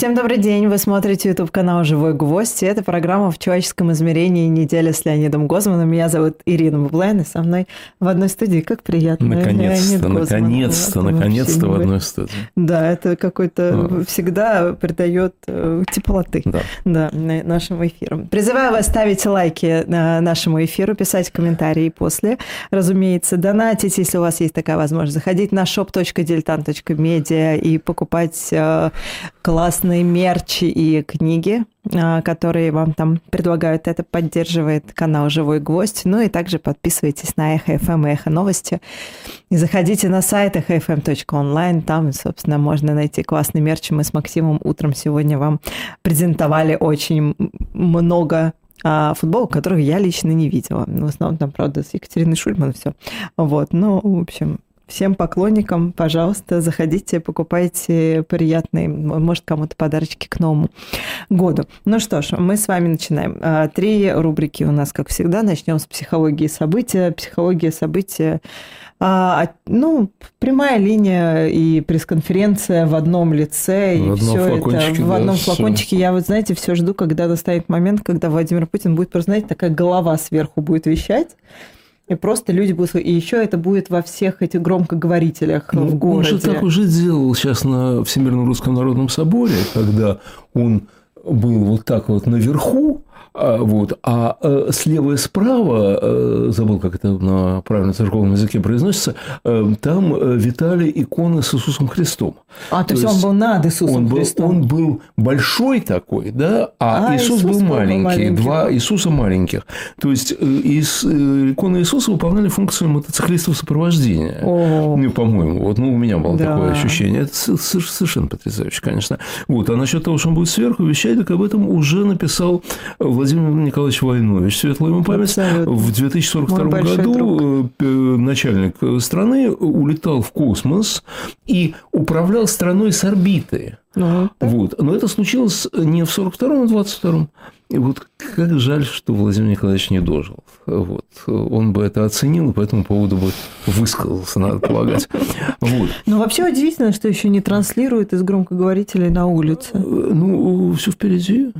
Всем добрый день. Вы смотрите YouTube канал «Живой гвоздь». И это программа «В человеческом измерении. Неделя с Леонидом Гозманом». Меня зовут Ирина Бублайн, и со мной в одной студии. Как приятно. Наконец-то, наконец-то, наконец-то в одной студии. Да, это какой-то а. всегда придает э, теплоты да. Да, нашим эфирам. Призываю вас ставить лайки нашему эфиру, писать комментарии после. Разумеется, донатить, если у вас есть такая возможность. Заходить на shop.diletant.media и покупать э, классные разные мерчи и книги, а, которые вам там предлагают. Это поддерживает канал «Живой гвоздь». Ну и также подписывайтесь на Эхо FM и Эхо Новости. И заходите на сайт эхофм.онлайн. Там, собственно, можно найти классный мерч. Мы с Максимом утром сегодня вам презентовали очень много а, футболок, которых я лично не видела. В основном там, правда, с Екатериной Шульман все. Вот, ну, в общем, Всем поклонникам, пожалуйста, заходите, покупайте приятные, может, кому-то подарочки к Новому году. Ну что ж, мы с вами начинаем. А, три рубрики у нас, как всегда. Начнем с психологии события. Психология события а, ну, прямая линия и пресс-конференция в одном лице, в и все это в одном да, флакончике. Все. Я вот, знаете, все жду, когда настанет момент, когда Владимир Путин будет просто, знаете, такая голова сверху будет вещать. И просто люди будут... И еще это будет во всех этих громкоговорителях ну, в городе. Он же так уже делал сейчас на Всемирном Русском Народном Соборе, когда он был вот так вот наверху, вот. А э, слева и справа, э, забыл, как это на правильном церковном языке произносится, э, там витали иконы с Иисусом Христом. А, то, то есть он был над Иисусом он был, Христом. Он был большой такой, да, а, а Иисус, Иисус был маленький, маленький, два Иисуса маленьких. То есть из, иконы Иисуса выполняли функцию мотоциклистов сопровождения. О. Ну, по-моему, вот, ну, у меня было да. такое ощущение. Это совершенно потрясающе, конечно. Вот. А насчет того, что он будет сверху вещать, так об этом уже написал Владимир Николаевич Войнович, светлая ему память, Абсолютно. в 2042 году друг. Э, начальник страны улетал в космос и управлял страной с орбиты. Ну, вот. Но это случилось не в 42-м, а в 22-м. И вот как жаль, что Владимир Николаевич не дожил. Вот. Он бы это оценил, и по этому поводу бы высказался, надо полагать. Вот. Но вообще удивительно, что еще не транслируют из громкоговорителей на улице. Ну, все впереди.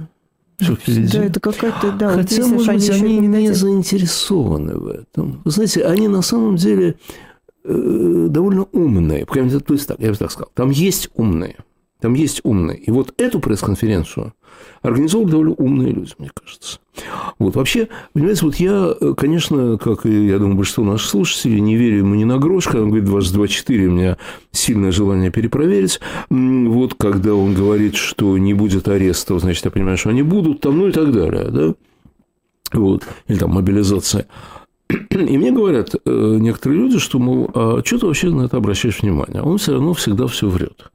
Да, это какая-то, да. Хотя, может быть, они не, не заинтересованы в этом. Вы знаете, они на самом деле э, довольно умные. То есть так, я бы так сказал. Там есть умные. Там есть умные. И вот эту пресс-конференцию организовали довольно умные люди, мне кажется. Вот вообще, понимаете, вот я, конечно, как и, я думаю, большинство наших слушателей, не верю ему ни на грош, когда он говорит 22-4, у меня сильное желание перепроверить. Вот когда он говорит, что не будет арестов, значит, я понимаю, что они будут, там, ну и так далее, да? Вот. Или там мобилизация. И мне говорят э, некоторые люди, что, мол, а что ты вообще на это обращаешь внимание? Он все равно всегда все врет.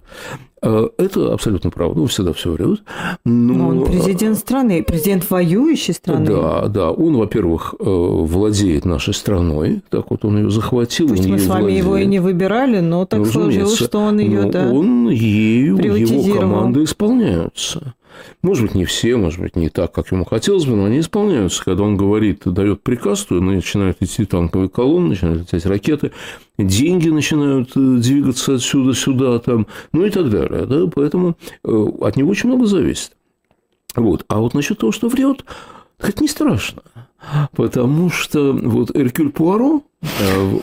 Э, это абсолютно правда, он всегда все врет. Но... но он президент страны, президент воюющей страны. Да, да. Он, во-первых, э, владеет нашей страной, так вот он ее захватил. Пусть мы с вами владеет. его и не выбирали, но так ну, сложилось, что он ее, да, Он ею, его команды исполняются. Может быть, не все, может быть, не так, как ему хотелось бы, но они исполняются. Когда он говорит, дает приказ, то начинают идти танковые колонны, начинают лететь ракеты, деньги начинают э, двигаться отсюда сюда, там, ну и так далее. Да? Поэтому э, от него очень много зависит. Вот. А вот насчет того, что врет, это не страшно. Потому что вот Эркюль Пуаро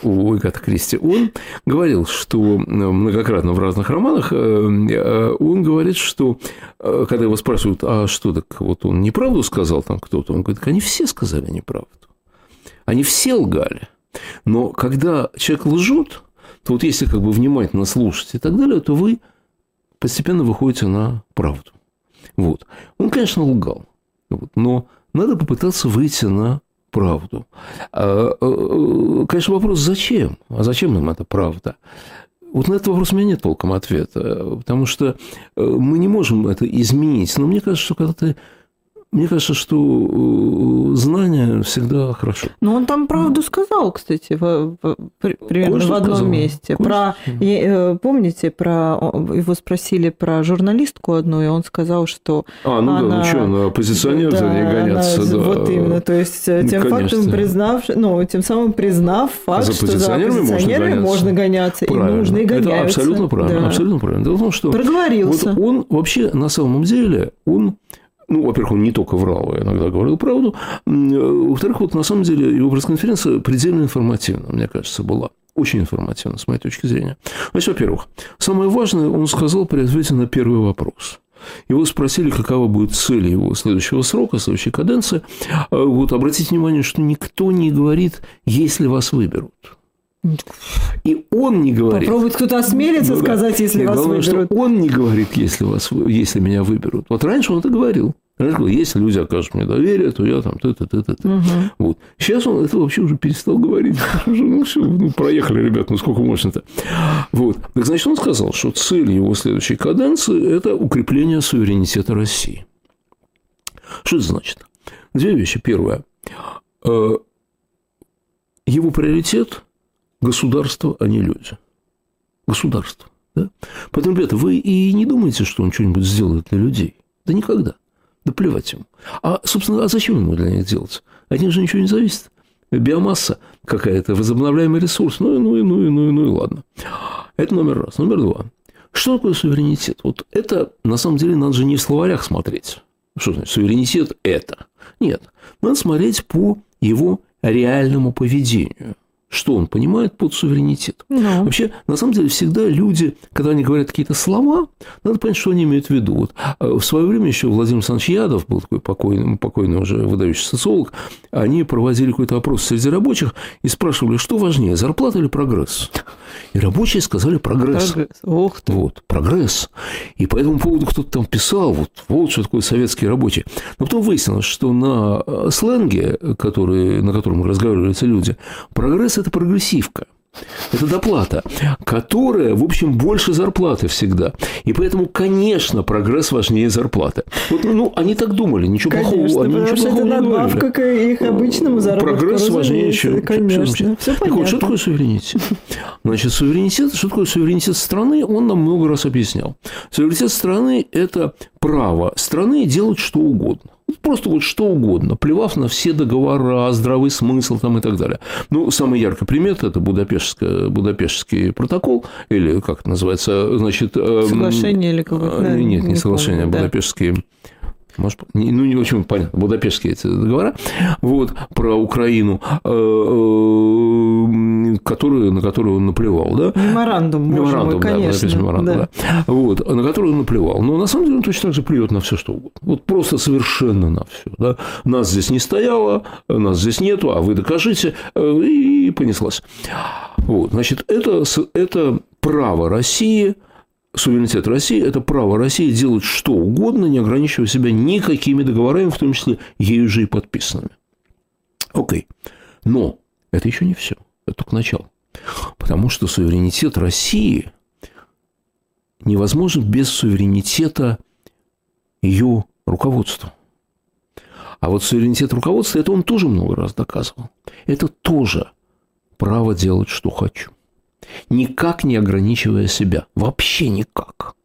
у Агаты Кристи, он говорил, что э, многократно в разных романах, э, он говорит, что когда его спрашивают, а что так, вот он неправду сказал там кто-то, он говорит, они все сказали неправду. Они все лгали. Но когда человек лжет, то вот если как бы внимательно слушать и так далее, то вы постепенно выходите на правду. Вот. Он, конечно, лгал. Вот. Но надо попытаться выйти на правду. А, э, э, конечно, вопрос, зачем? А зачем нам эта правда? Вот на этот вопрос у меня нет толком ответа, потому что э, мы не можем это изменить. Но мне кажется, что когда ты мне кажется, что э, знание всегда хорошо. Но он там правду сказал, кстати, в, в, примерно Кое-что в одном сказал. месте. Про, э, помните, про его спросили про журналистку одну, и он сказал, что а, ну она, да, ну что, на оппозиционер да, не гоняться, она, да. Вот именно, то есть э, ну, тем конечно. фактом признав, ну, тем самым признав факт, за что за оппозиционерами можно гоняться, можно гоняться и нужно и гоняются. Это абсолютно правильно, да. абсолютно правильно. Дело в том, что Проговорился. Вот он вообще на самом деле, он ну, во-первых, он не только врал, а иногда говорил правду. Во-вторых, вот на самом деле его пресс-конференция предельно информативна, мне кажется, была. Очень информативна, с моей точки зрения. Значит, во-первых, самое важное он сказал при ответе на первый вопрос. Его спросили, какова будет цель его следующего срока, следующей каденции. А вот обратите внимание, что никто не говорит, если вас выберут. И он не говорит. Попробует кто-то осмелится ну, сказать, если и вас главное, выберут. Что он не говорит, если, вас, если меня выберут. Вот раньше он это говорил. Если люди окажут мне доверие, то я там ты ты ты ты угу. Вот. Сейчас он это вообще уже перестал говорить. Ну, все, ну, проехали, ребят, ну сколько можно-то. Вот. Так значит, он сказал, что цель его следующей каденции – это укрепление суверенитета России. Что это значит? Две вещи. Первое. Э, его приоритет – государство, а не люди. Государство. Да? Поэтому, ребята, вы и не думаете, что он что-нибудь сделает для людей. Да никогда. Да плевать ему. А, собственно, а зачем ему для них делать? От них же ничего не зависит. Биомасса какая-то, возобновляемый ресурс. Ну, ну, и, ну, и, ну, и, ну и ладно. Это номер раз. Номер два. Что такое суверенитет? Вот это, на самом деле, надо же не в словарях смотреть. Что значит суверенитет – это? Нет. Надо смотреть по его реальному поведению что он понимает под суверенитет. No. Ну. Вообще, на самом деле, всегда люди, когда они говорят какие-то слова, надо понять, что они имеют в виду. Вот а, в свое время еще Владимир Александрович Ядов был такой покойный, покойный уже выдающий социолог, они проводили какой-то опрос среди рабочих и спрашивали, что важнее, зарплата или прогресс? И рабочие сказали прогресс. Прогресс. Ох ты. Вот, прогресс. И по этому поводу кто-то там писал, вот, вот что такое советские рабочие. Но потом выяснилось, что на э, сленге, который, на котором разговаривали эти люди, прогресс – это прогрессивка. Это доплата, которая, в общем, больше зарплаты всегда. И поэтому, конечно, прогресс важнее зарплаты. Вот, ну, они так думали, ничего конечно, плохого, они ничего плохого это надбавка к их обычному заработку. Прогресс важнее, чем... Конечно, все так вот, что такое суверенитет? Значит, суверенитет, что такое суверенитет страны, он нам много раз объяснял. Суверенитет страны – это право страны делать что угодно. Просто вот что угодно, плевав на все договора, здравый смысл там и так далее. Ну, самый яркий пример – это Будапештский, Будапештский протокол, или как это называется, значит… Эм, соглашение или какое-то… Нет, не, не соглашение, а да. Может, ну, не очень понятно, Будапештские эти договора, вот, про Украину, э, э, которые, на которую он наплевал, да? Меморандум, меморандум, мой, да, конечно. Меморандум, да. да. Вот, на которую он наплевал. Но на самом деле он точно так же плюет на все, что угодно. Вот просто совершенно на все. Да? Нас здесь не стояло, нас здесь нету, а вы докажите, э, и понеслась. Вот, значит, это, это право России – суверенитет России – это право России делать что угодно, не ограничивая себя никакими договорами, в том числе ею же и подписанными. Окей. Но это еще не все. Это только начало. Потому что суверенитет России невозможен без суверенитета ее руководства. А вот суверенитет руководства, это он тоже много раз доказывал. Это тоже право делать, что хочу никак не ограничивая себя. Вообще никак.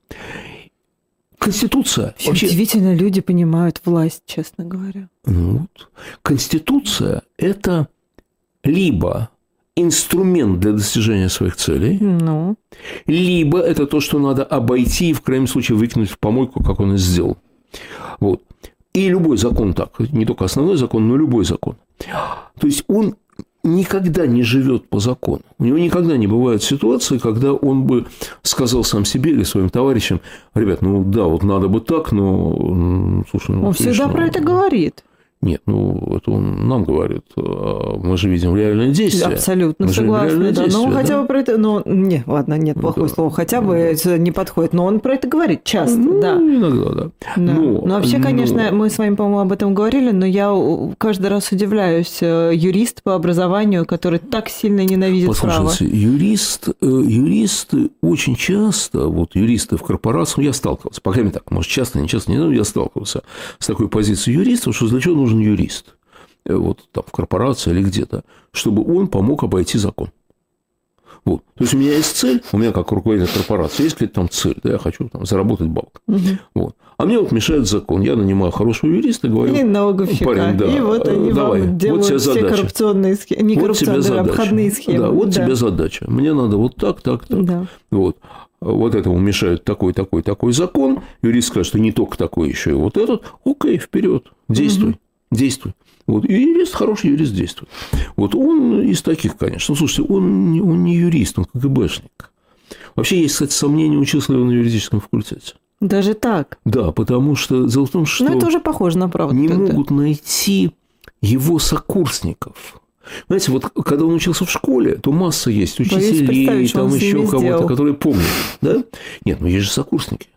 Конституция. вообще... Удивительно, люди понимают власть, честно говоря. Ну вот. Конституция – это либо инструмент для достижения своих целей, ну. либо это то, что надо обойти и в крайнем случае выкинуть в помойку, как он и сделал. Вот. И любой закон так, не только основной закон, но любой закон. То есть он никогда не живет по закону. У него никогда не бывает ситуации, когда он бы сказал сам себе или своим товарищам, ребят, ну да, вот надо бы так, но... Слушай, ну, он всегда про это говорит. Нет, ну, это он нам говорит. А мы же видим реальное действие. Абсолютно мы согласна, да. Ну, хотя да? бы про это... Ну, не, ладно, нет, плохое да. слово. Хотя бы это не подходит. Но он про это говорит часто, ну, да. иногда, да. да. Но, ну, ну, вообще, конечно, но... мы с вами, по-моему, об этом говорили, но я каждый раз удивляюсь. Э, юрист по образованию, который так сильно ненавидит Послушайте, право. юрист, э, юристы очень часто, вот юристы в корпорациях, я сталкивался, по крайней мере так, может, часто, не часто, не знаю, я сталкивался с такой позицией юриста, что для чего нужно нужен юрист, э, вот там в корпорации или где-то, чтобы он помог обойти закон. Вот. То есть у меня есть цель, у меня как руководитель корпорации есть какая-то там цель, да, я хочу там заработать бабок. Угу. Вот. А мне вот мешает закон. Я нанимаю хорошего юриста, говорю, и налоговщика. Парень, да, и вот они давай, вам делают вот тебе все задача. коррупционные схемы, не вот коррупционные, тебе задача. обходные схемы. Да, вот да. тебе задача. Мне надо вот так, так, так. Да. Вот. Вот этому мешает такой, такой, такой закон. Юрист скажет, что не только такой, еще и вот этот. Окей, вперед, действуй. Угу действуй. Вот. И юрист, хороший юрист действует. Вот он из таких, конечно. Ну, слушайте, он, он не юрист, он КГБшник. Вообще есть, кстати, сомнения, учился ли он на юридическом факультете. Даже так? Да, потому что дело в том, что... Ну, это уже похоже на правду. Не тогда. могут найти его сокурсников. Знаете, вот когда он учился в школе, то масса есть учителей, там еще кого-то, которые помнят. Да? Нет, ну есть же сокурсники.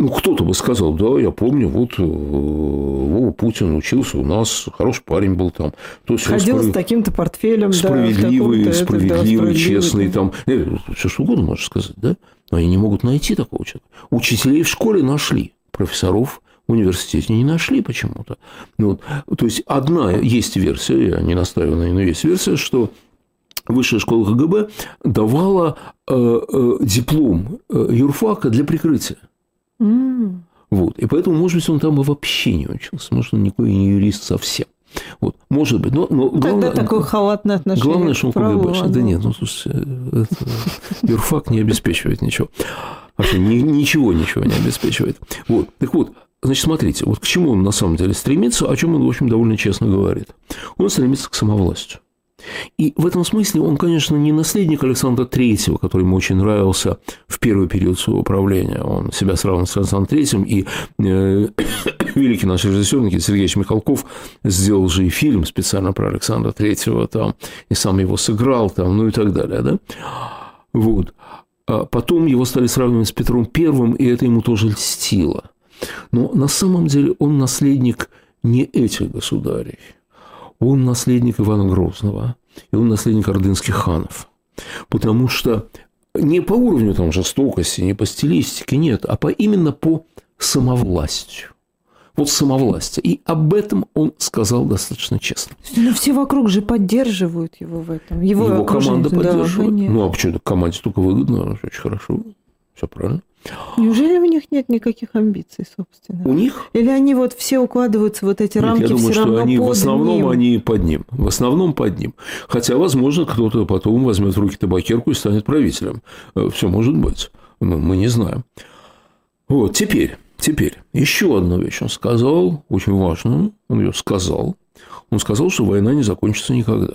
Ну, кто-то бы сказал, да, я помню, вот э, Вова Путин учился у нас, хороший парень был там. То есть Ходил справ... с таким-то портфелем, справедливый, да, справедливый, да, честный, там, э, все что угодно можно сказать, да? Но они не могут найти такого человека. Учителей в школе нашли, профессоров в университете не нашли почему-то. Ну, вот, то есть, одна есть версия, я не настаиваю на ней, но есть версия, что Высшая школа КГБ давала э, диплом юрфака для прикрытия. Mm. Вот. И поэтому, может быть, он там и вообще не учился. Может, он никакой не юрист совсем. Вот, может быть, но, но главное, Тогда такое халатное отношение Главное, что он КГБшник. Да нет, ну, слушайте, это, юрфак не обеспечивает ничего. Вообще ни, ничего, ничего не обеспечивает. Вот, так вот, значит, смотрите, вот к чему он на самом деле стремится, о чем он, в общем, довольно честно говорит. Он стремится к самовластию. И в этом смысле он, конечно, не наследник Александра III, который ему очень нравился в первый период своего правления. Он себя сравнивал с Александром III, и э, великий наш режиссер Никита Сергеевич Михалков сделал же и фильм специально про Александра III, там, и сам его сыграл, там, ну и так далее. Да? Вот. А потом его стали сравнивать с Петром I, и это ему тоже льстило. Но на самом деле он наследник не этих государей – он наследник Ивана Грозного, и он наследник ордынских ханов. Потому что не по уровню там жестокости, не по стилистике, нет, а по, именно по самовластию. Вот самовластие. И об этом он сказал достаточно честно. Но ну, все вокруг же поддерживают его в этом. Его, его команда поддерживает. Да, ну, а почему команде только выгодно? Очень хорошо. Все правильно. Неужели у них нет никаких амбиций, собственно? У них? Или они вот все укладываются вот эти нет, рамки я думаю, все что они в основном ним. они под ним. В основном под ним. Хотя, возможно, кто-то потом возьмет в руки табакерку и станет правителем. Э, все может быть. Мы, мы не знаем. Вот, теперь, теперь, еще одну вещь он сказал, очень важную, он ее сказал. Он сказал, что война не закончится никогда.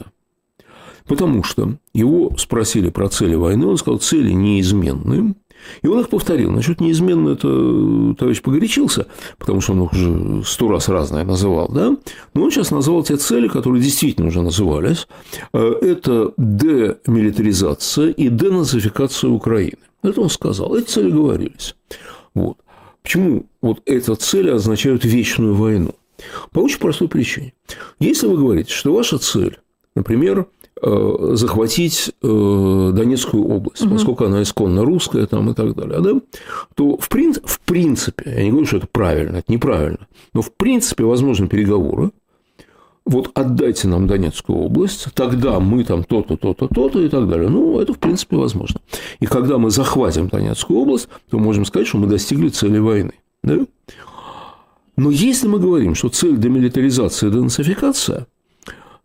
Потому что его спросили про цели войны, он сказал, цели неизменны, и он их повторил. Насчет неизменно это товарищ погорячился, потому что он их уже сто раз разное называл, да? Но он сейчас назвал те цели, которые действительно уже назывались. Э, это демилитаризация и денацификация Украины. Это он сказал. Эти цели говорились. Вот. Почему вот эти цели означают вечную войну? По очень простой причине. Если вы говорите, что ваша цель, например, Э, захватить э, Донецкую область, угу. поскольку она исконно русская там, и так далее, да, то в, прин... в принципе, я не говорю, что это правильно, это неправильно, но в принципе возможны переговоры, вот отдайте нам Донецкую область, тогда мы там то-то, то-то, то-то и так далее. Ну, это, в принципе, возможно. И когда мы захватим Донецкую область, то можем сказать, что мы достигли цели войны. Да? Но если мы говорим, что цель демилитаризация и денацификация,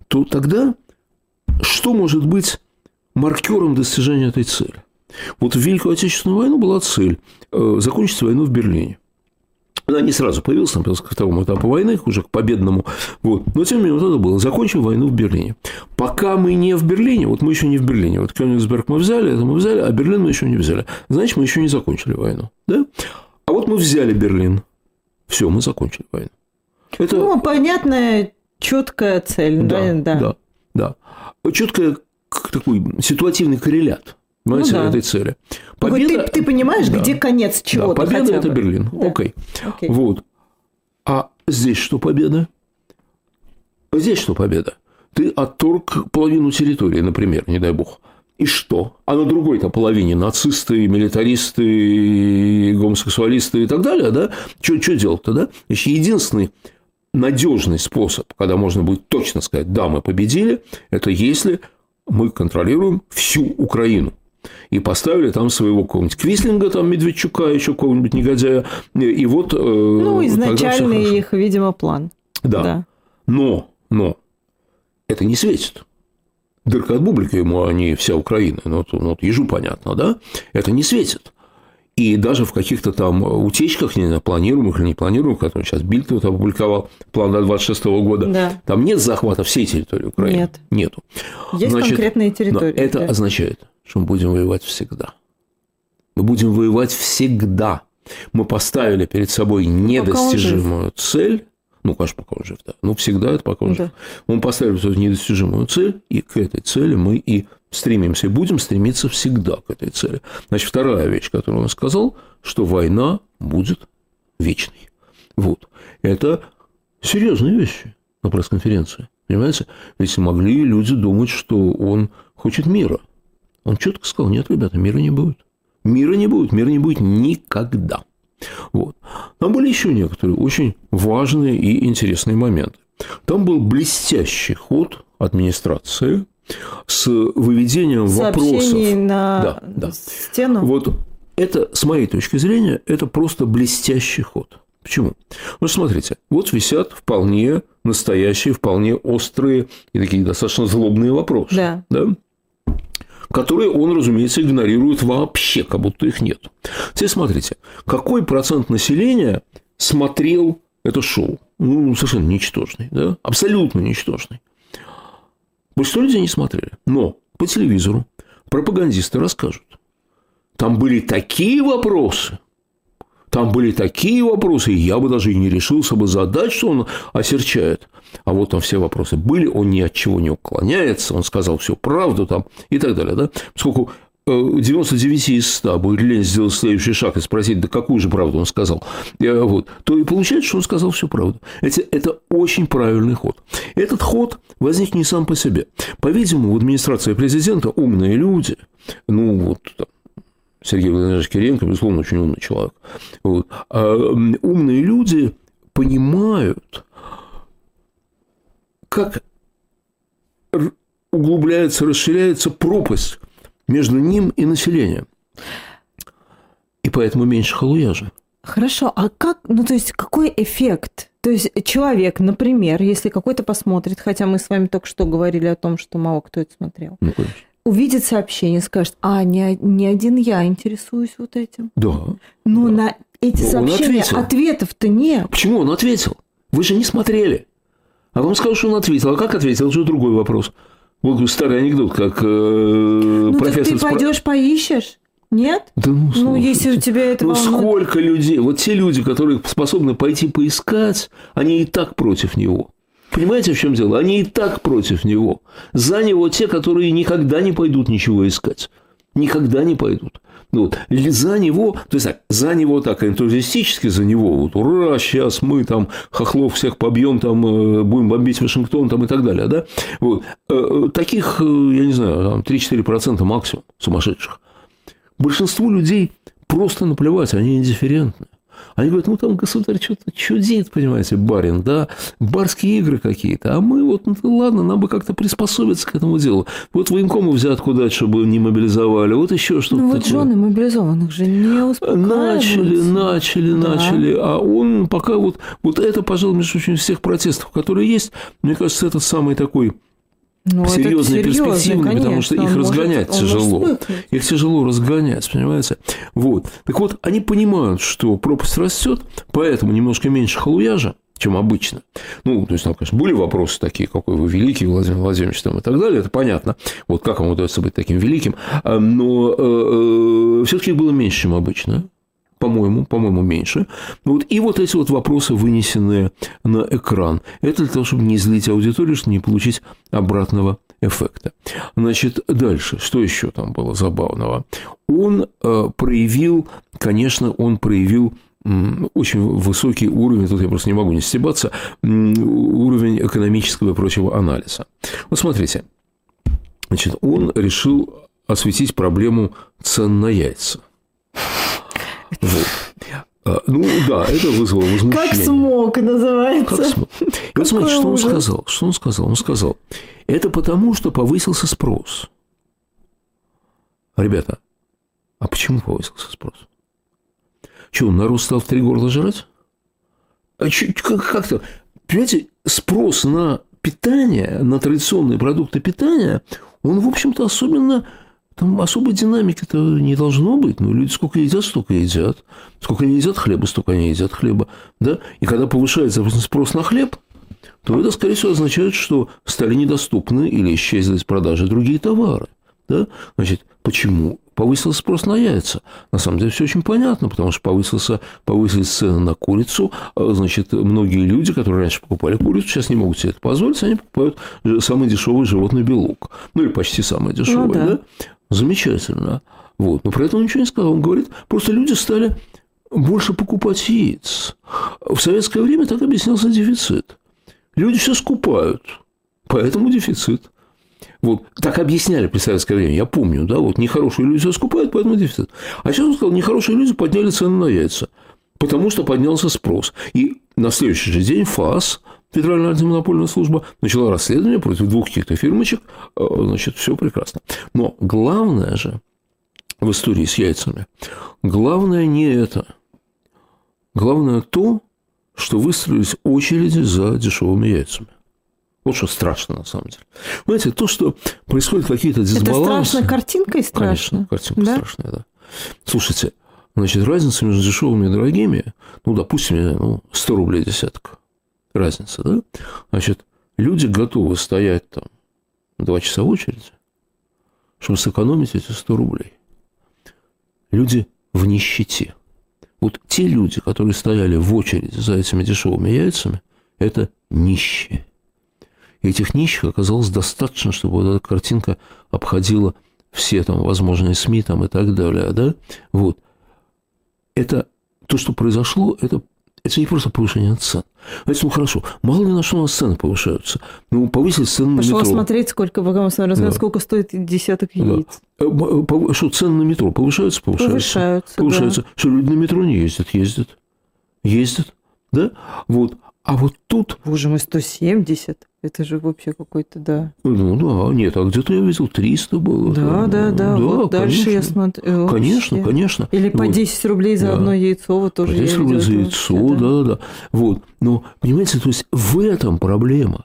то тогда что может быть маркером достижения этой цели? Вот в Великую Отечественную войну была цель э, закончить войну в Берлине. Она не сразу появилась, там, ко второму этапу войны, уже к победному. Вот. Но, тем не менее, вот это было. Закончим войну в Берлине. Пока мы не в Берлине, вот мы еще не в Берлине. Вот Кёнигсберг мы взяли, это мы взяли, а Берлин мы еще не взяли. Значит, мы еще не закончили войну. Да? А вот мы взяли Берлин. Все, мы закончили войну. Это... Ну, понятная, четкая цель. Да, да, да. Да. Четкая такой ситуативный коррелят понимаете, ну, да. этой цели. Победа... Ты, ты понимаешь, да. где конец чего-то да, Победа – это Берлин. Да. Окей. Окей. Вот. А здесь что победа? Здесь что победа? Ты отторг половину территории, например, не дай бог. И что? А на другой-то половине нацисты, милитаристы, гомосексуалисты и так далее, да? Что делать-то, да? Значит, единственный надежный способ, когда можно будет точно сказать, да, мы победили, это если мы контролируем всю Украину. И поставили там своего какого-нибудь Квислинга, там Медведчука, еще какого-нибудь негодяя. И вот... Э, ну, изначальный их, видимо, план. Да. да. Но, но, это не светит. Дырка от бублика ему, а не вся Украина. Ну, вот, ну, вот ежу понятно, да? Это не светит. И даже в каких-то там утечках, не знаю, планируемых или не планируемых, которые сейчас Бильд вот опубликовал, план до 26 года, да. там нет захвата всей территории Украины? Нет. Нету. Есть Значит, конкретные территории. это да. означает, что мы будем воевать всегда. Мы будем воевать всегда. Мы поставили перед собой недостижимую цель, ну, конечно, пока он жив, да. Ну, всегда это пока он жив. Да. Мы поставили эту недостижимую цель, и к этой цели мы и стремимся, и будем стремиться всегда к этой цели. Значит, вторая вещь, которую он сказал, что война будет вечной. Вот. Это серьезные вещи на пресс-конференции. Понимаете? Ведь могли люди думать, что он хочет мира. Он четко сказал, нет, ребята, мира не будет. Мира не будет, мира не будет никогда. Вот. Там были еще некоторые очень важные и интересные моменты. Там был блестящий ход администрации с выведением Сообщений вопросов на да, да. стену. Вот это, с моей точки зрения, это просто блестящий ход. Почему? Ну, смотрите, вот висят вполне настоящие, вполне острые и такие достаточно злобные вопросы. Да. да? которые он, разумеется, игнорирует вообще, как будто их нет. Теперь смотрите, какой процент населения смотрел это шоу? Ну, совершенно ничтожный, да? абсолютно ничтожный. Большинство людей не смотрели. Но по телевизору пропагандисты расскажут. Там были такие вопросы, там были такие вопросы, и я бы даже и не решился бы задать, что он осерчает. А вот там все вопросы были, он ни от чего не уклоняется, он сказал всю правду там и так далее. Да? Поскольку 99 э, из 100 будет лень сделать следующий шаг и спросить, да какую же правду он сказал, вот, то и получается, что он сказал всю правду. Это, это очень правильный ход. Этот ход возник не сам по себе. По-видимому, в администрации президента умные люди, ну, вот, там, Сергей Владимирович Кириенко, безусловно, очень умный человек. Вот. А умные люди понимают, как углубляется, расширяется пропасть между ним и населением. И поэтому меньше халуяжа. Хорошо, а как, ну то есть какой эффект? То есть человек, например, если какой-то посмотрит, хотя мы с вами только что говорили о том, что мало кто это смотрел, ну, конечно увидит сообщение, скажет, а не, не один я интересуюсь вот этим. Да. Но да. на эти сообщения ответов-то нет. Почему он ответил? Вы же не смотрели. А вам сказал, что он ответил. А как ответил? Это уже другой вопрос. Вот старый анекдот, как э, ну, профессор... Ты пойдешь поищешь? Нет? Да ну, ну если у тебя это Ну, волнует... сколько людей... Вот те люди, которые способны пойти поискать, они и так против него. Понимаете, в чем дело? Они и так против него. За него те, которые никогда не пойдут ничего искать. Никогда не пойдут. Вот. Или за него, то есть так, за него так энтузиастически, за него, вот, ура, сейчас мы там хохлов всех побьем, там, э, будем бомбить Вашингтон там, и так далее, да? Вот. Э, э, таких, я не знаю, там 3-4% максимум сумасшедших. Большинству людей просто наплевать, они индифферентны. Они говорят, ну там государь что-то чудит, понимаете, барин, да, барские игры какие-то. А мы вот, ну ладно, нам бы как-то приспособиться к этому делу. Вот военкому взятку дать, чтобы не мобилизовали, вот еще что-то. Ну вот жены мобилизованных же не успокаиваются. Начали, начали, да. начали. А он пока вот, вот это, пожалуй, между прочим, всех протестов, которые есть, мне кажется, это самый такой ну, серьезные перспективы, конечно, потому что их разгонять может, тяжело. Их тяжело разгонять, понимаете? Вот. Так вот, они понимают, что пропасть растет, поэтому немножко меньше халуяжа, чем обычно. Ну, то есть, там, конечно, были вопросы такие, какой вы великий, Владимир Владимирович, там, и так далее, это понятно, вот как вам удается быть таким великим, а, но э, э, все-таки было меньше, чем обычно. По-моему, по-моему, меньше. Вот, и вот эти вот вопросы, вынесенные на экран. Это для того, чтобы не злить аудиторию, чтобы не получить обратного эффекта. Значит, дальше, что еще там было забавного? Он э, проявил, конечно, он проявил очень высокий уровень, тут я просто не могу не стебаться, уровень экономического и прочего анализа. Вот смотрите, значит, он решил осветить проблему цен на яйца. Вот. А, ну да, это вызвало возмущение. Как смог называется. Как смог. И вот смотрите, что он сказал. Что он сказал? Он сказал, это потому, что повысился спрос. Ребята, а почему повысился спрос? Что, народ стал в три горла жрать? А чё, как, как-то, понимаете, спрос на питание, на традиционные продукты питания, он, в общем-то, особенно там особой динамики-то не должно быть. Ну, люди сколько едят, столько едят. Сколько они едят хлеба, столько они едят хлеба. Да? И когда повышается спрос на хлеб, то это, скорее всего, означает, что стали недоступны или исчезли из продажи другие товары. Да? Значит, почему повысился спрос на яйца? На самом деле все очень понятно, потому что повысился, повысились цены на курицу. А, значит, многие люди, которые раньше покупали курицу, сейчас не могут себе это позволить, они покупают самый дешевый животный белок. Ну, или почти самый дешевый. Ну, да. Да? Замечательно. Вот. Но про это он ничего не сказал. Он говорит, просто люди стали больше покупать яиц. В советское время так объяснялся дефицит. Люди все скупают, поэтому дефицит. Вот так объясняли при советское время, я помню, да, вот нехорошие люди все скупают, поэтому дефицит. А сейчас он сказал, нехорошие люди подняли цены на яйца, потому что поднялся спрос. И на следующий же день ФАС Федеральная антимонопольная служба начала расследование против двух каких-то фирмочек, э, значит, все прекрасно. Но главное же в истории с яйцами, главное не это. Главное то, что выстроились очереди за дешевыми яйцами. Вот что страшно на самом деле. Понимаете, то, что происходят какие-то дисбалансы... Это страшно картинкой страшно? Конечно, картинка да? страшная, да. Слушайте, значит, разница между дешевыми и дорогими, ну, допустим, ну, 100 рублей десятка разница, да? Значит, люди готовы стоять там два часа в очереди, чтобы сэкономить эти 100 рублей. Люди в нищете. Вот те люди, которые стояли в очереди за этими дешевыми яйцами, это нищие. И этих нищих оказалось достаточно, чтобы вот эта картинка обходила все там возможные СМИ там и так далее, да? Вот. Это то, что произошло, это это не просто повышение цен. Знаете, ну хорошо, мало ли на что у нас цены повышаются. Ну, повысили цены Пошла на метро. смотреть, сколько, пока мы смотрим, да. сколько стоит десяток яиц. Да. Э, что, цены на метро повышаются? Повышаются. Повышаются, повышаются. Да. Что, люди на метро не ездят? Ездят. Ездят. Да? Вот. А вот тут... Боже мой, 170. Это же вообще какой-то, да. Ну да, нет, а где-то я видел 300 было. Да, да, да. да вот конечно. дальше я смотрю. Конечно, вообще. конечно. Или по вот. 10 рублей за да. одно яйцо, вот тоже. По 10 рублей за яйцо, вообще, да. да, да. Вот. Но, понимаете, то есть в этом проблема.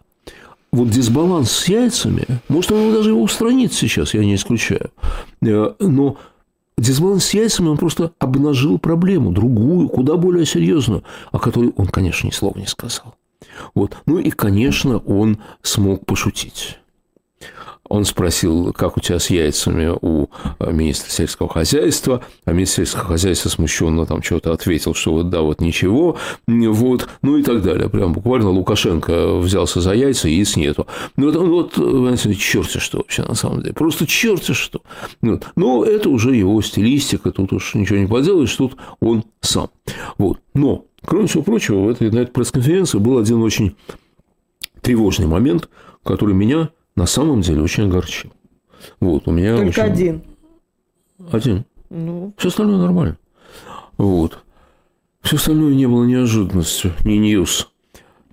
Вот дисбаланс с яйцами, может, он даже его устранит сейчас, я не исключаю. Э, но дисбаланс с яйцами, он просто обнажил проблему, другую, куда более серьезную, о которой он, конечно, ни слова не сказал. Вот. Ну и, конечно, он смог пошутить. Он спросил, как у тебя с яйцами у э, министра сельского хозяйства, а министр сельского хозяйства смущенно там что-то ответил, что вот да, вот ничего, вот, ну и так далее. Прям буквально Лукашенко взялся за яйца, яиц нету. Ну, это, вот, знаете, черти что вообще на самом деле, просто черти что. Вот. Но это уже его стилистика, тут уж ничего не поделаешь, тут он сам. Вот. Но Кроме всего прочего, в этой, на этой пресс-конференции был один очень тревожный момент, который меня на самом деле очень огорчил. Вот, у меня Только очень... один. Один. Ну. Все остальное нормально. Вот. Все остальное не было неожиданностью, не ньюс.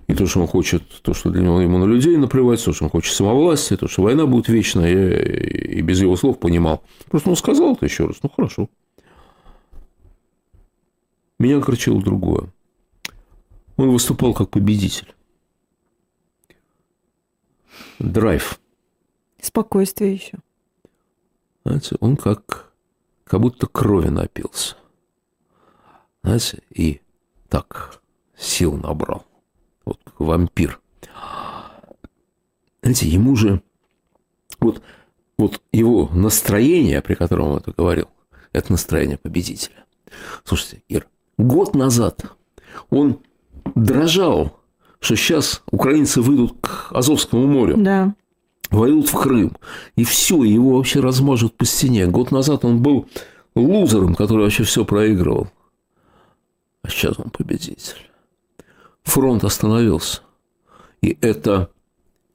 И то, что он хочет, то, что для него ему на людей наплевать, то, что он хочет самовластия, то, что война будет вечная, я и без его слов понимал. Просто он сказал это еще раз, ну хорошо. Меня огорчило другое. Он выступал как победитель. Драйв. Спокойствие еще. Знаете, он как, как будто крови напился. Знаете, и так сил набрал. Вот как вампир. Знаете, ему же вот, вот его настроение, при котором он это говорил, это настроение победителя. Слушайте, Ир, год назад он дрожал, что сейчас украинцы выйдут к Азовскому морю. Да. Войдут в Крым. И все, его вообще размажут по стене. Год назад он был лузером, который вообще все проигрывал. А сейчас он победитель. Фронт остановился. И это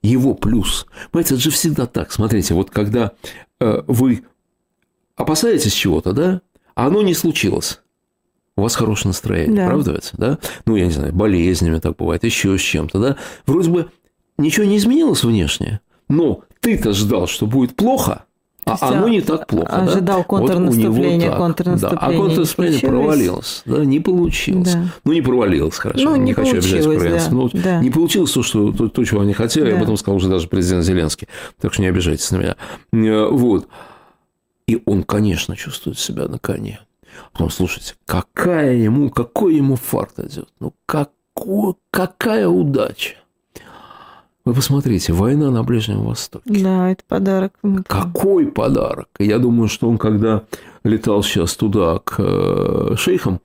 его плюс. Понимаете, это же всегда так. Смотрите, вот когда э, вы опасаетесь чего-то, да, а оно не случилось, у вас хорошее настроение, да. правда ведь, да? Ну, я не знаю, болезнями так бывает, еще с чем-то, да? Вроде бы ничего не изменилось внешне, но ты-то ждал, что будет плохо, а оно не так плохо. Ожидал да? контрнаступления, вот контрнаступление. Да, а контрнаступление провалилось. Да, не получилось. Да. Ну, не провалилось, хорошо. Ну, не, не хочу обижать украинцев. Да, но да. Не получилось то, что, то, то, чего они хотели. Да. Об этом сказал уже даже президент Зеленский. Так что не обижайтесь на меня. Э, вот. И он, конечно, чувствует себя на коне. Потом, слушайте, какая ему, какой ему фарт идет. Ну, какой, какая удача. Вы посмотрите, война на Ближнем Востоке. Да, это подарок. Какой подарок? Я думаю, что он, когда летал сейчас туда, к э, шейхам,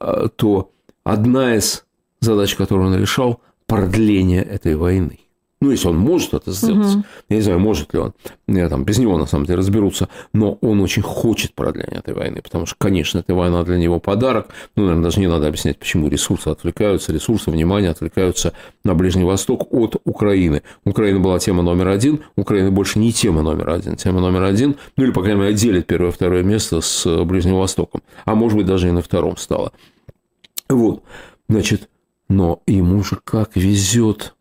э, то одна из задач, которую он решал, продление этой войны. Ну, если он может это сделать. Угу. Я не знаю, может ли он. Я там без него, на самом деле, разберутся. Но он очень хочет продления этой войны. Потому что, конечно, эта война для него подарок. Ну, наверное, даже не надо объяснять, почему ресурсы отвлекаются, ресурсы внимания отвлекаются на Ближний Восток от Украины. Украина была тема номер один. Украина больше не тема номер один. Тема номер один, ну, или, по крайней мере, делит первое и второе место с Ближним Востоком. А может быть, даже и на втором стало. Вот. Значит, но ему же как везет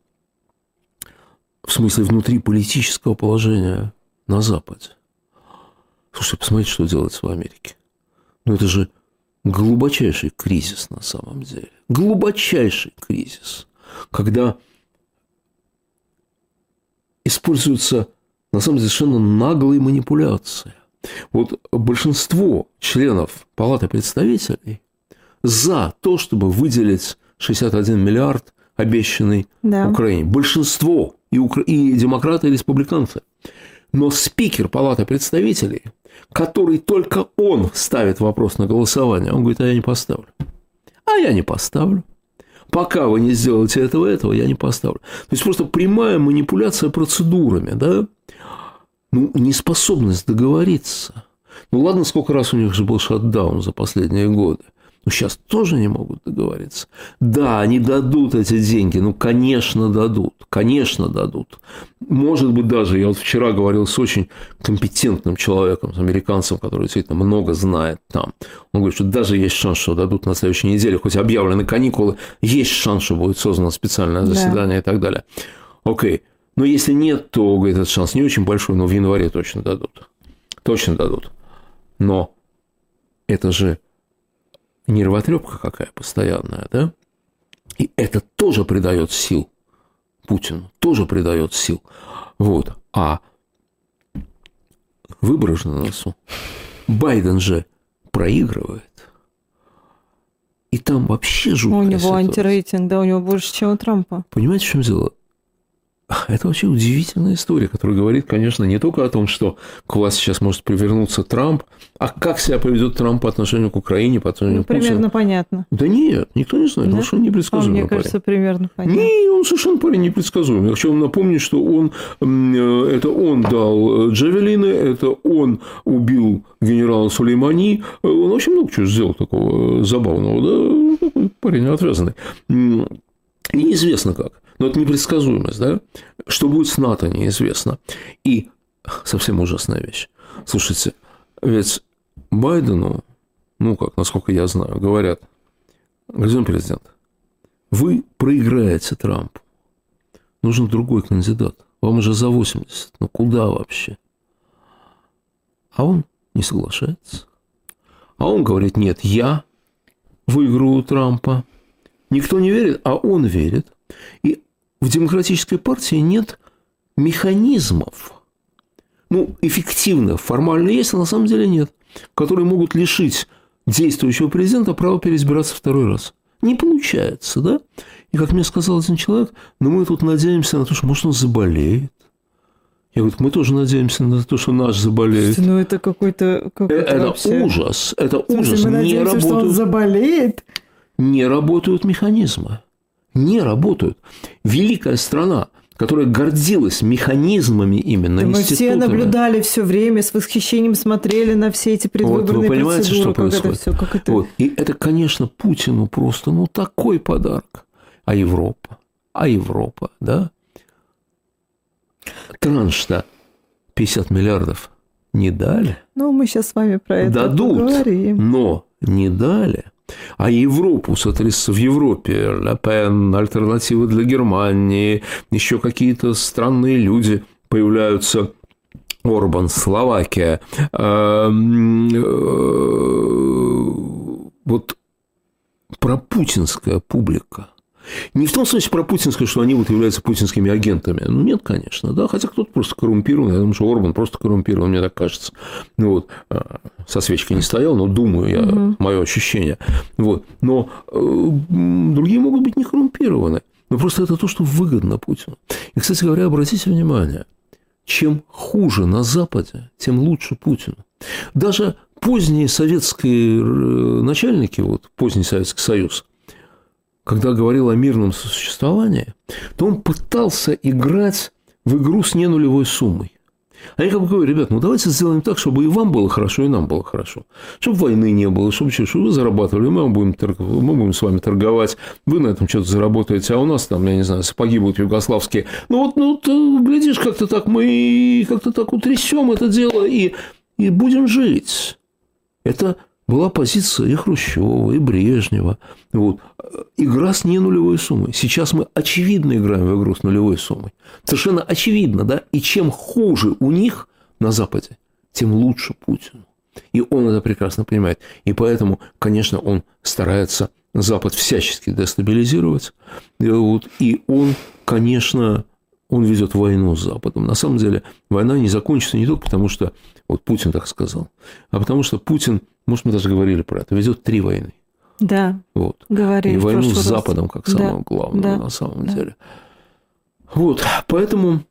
в смысле внутри политического положения на Западе. Слушайте, посмотрите, что делается в Америке. Ну, это же глубочайший кризис на самом деле. Глубочайший кризис. Когда используются, на самом деле, совершенно наглые манипуляции. Вот большинство членов Палаты представителей за то, чтобы выделить 61 миллиард обещанный да. Украине. Большинство и, укра... и демократы, и республиканцы. Но спикер Палаты представителей, который только он ставит вопрос на голосование, он говорит, а я не поставлю. А я не поставлю. Пока вы не сделаете этого, этого, я не поставлю. То есть просто прямая манипуляция процедурами, да? Ну, неспособность договориться. Ну, ладно, сколько раз у них же был шатдаун за последние годы. Но сейчас тоже не могут договориться. Да, они дадут эти деньги, ну, конечно, дадут, конечно, дадут. Может быть, даже, я вот вчера говорил с очень компетентным человеком, с американцем, который действительно много знает там. Он говорит, что даже есть шанс, что дадут на следующей неделе, хоть объявлены каникулы, есть шанс, что будет создано специальное заседание да. и так далее. Окей. Но если нет, то, говорит, этот шанс не очень большой, но в январе точно дадут. Точно дадут. Но это же нервотрепка какая постоянная, да? И это тоже придает сил Путину, тоже придает сил. Вот. А выборы же на носу. Байден же проигрывает. И там вообще жуткая У него ситуация. антирейтинг, да, у него больше, чем у Трампа. Понимаете, в чем дело? Это вообще удивительная история, которая говорит, конечно, не только о том, что к власти сейчас может привернуться Трамп, а как себя поведет Трамп по отношению к Украине, по отношению ну, к Примерно Путину. понятно. Да нет, никто не знает, да? потому что он непредсказуемый а, мне парень. кажется, примерно понятно. Не, он совершенно парень непредсказуемый. Я хочу вам напомнить, что он, э, это он дал Джавелины, это он убил генерала Сулеймани, он очень много чего сделал такого забавного, да, парень отвязанный. Неизвестно как. Но это непредсказуемость, да? Что будет с НАТО, неизвестно. И совсем ужасная вещь. Слушайте, ведь Байдену, ну как, насколько я знаю, говорят, господин президент, вы проиграете Трампу. Нужен другой кандидат. Вам уже за 80. Ну куда вообще? А он не соглашается. А он говорит, нет, я выиграю Трампа. Никто не верит, а он верит. И в демократической партии нет механизмов, ну, эффективных, формально есть, а на самом деле нет, которые могут лишить действующего президента права переизбираться второй раз. Не получается, да? И как мне сказал один человек, ну мы тут надеемся на то, что, может, он заболеет. Я говорю, мы тоже надеемся на то, что наш заболеет. Слушайте, ну это какой-то... Какой это вообще... ужас. Это смысле, ужас. Мы надеемся, не работают, что он заболеет? Не работают механизмы. Не работают. Великая страна, которая гордилась механизмами именно да Мы все наблюдали все время, с восхищением смотрели на все эти предвыборные вот, вы понимаете, процедуры, что происходит? как это все, как это... Вот. И это, конечно, Путину просто, ну, такой подарок. А Европа? А Европа, да? Транш-то 50 миллиардов не дали. Ну, мы сейчас с вами про это Дадут, поговорим. но не дали. А Европу, соответственно, в Европе Ле Пен, альтернативы для Германии, еще какие-то странные люди появляются. Орбан, Словакия. Эм, э, вот пропутинская публика – не в том смысле про путинское, что они вот являются путинскими агентами. Ну, нет, конечно, да, хотя кто-то просто коррумпирован. Я думаю, что Орбан просто коррумпирован, мне так кажется. Ну, вот, а, со свечкой не стоял, но думаю я, угу. мое ощущение. Вот. Но э, другие могут быть не коррумпированы. Но просто это то, что выгодно Путину. И, кстати говоря, обратите внимание, чем хуже на Западе, тем лучше Путину. Даже поздние советские э, начальники, вот поздний Советский Союз – когда говорил о мирном существовании, то он пытался играть в игру с ненулевой суммой. А я как бы говорю, ребят, ну давайте сделаем так, чтобы и вам было хорошо, и нам было хорошо. Чтобы войны не было, чтобы, чтобы вы зарабатывали, мы будем, мы будем с вами торговать, вы на этом что-то заработаете, а у нас там, я не знаю, сапоги будут югославские. Ну вот, ну, ты, глядишь, как-то так мы как-то так утрясем это дело и, и будем жить. Это была позиция и Хрущева, и Брежнева. Вот. Игра с не нулевой суммой. Сейчас мы очевидно играем в игру с нулевой суммой. Совершенно очевидно, да? И чем хуже у них на Западе, тем лучше Путину. И он это прекрасно понимает. И поэтому, конечно, он старается Запад всячески дестабилизировать. И, вот, и он, конечно, он ведет войну с Западом. На самом деле война не закончится не только потому, что вот Путин так сказал, а потому что Путин, может, мы даже говорили про это, ведет три войны. Да. Вот. Говорили. И войну с Западом как самое да. главное да. на самом да. деле. Вот, поэтому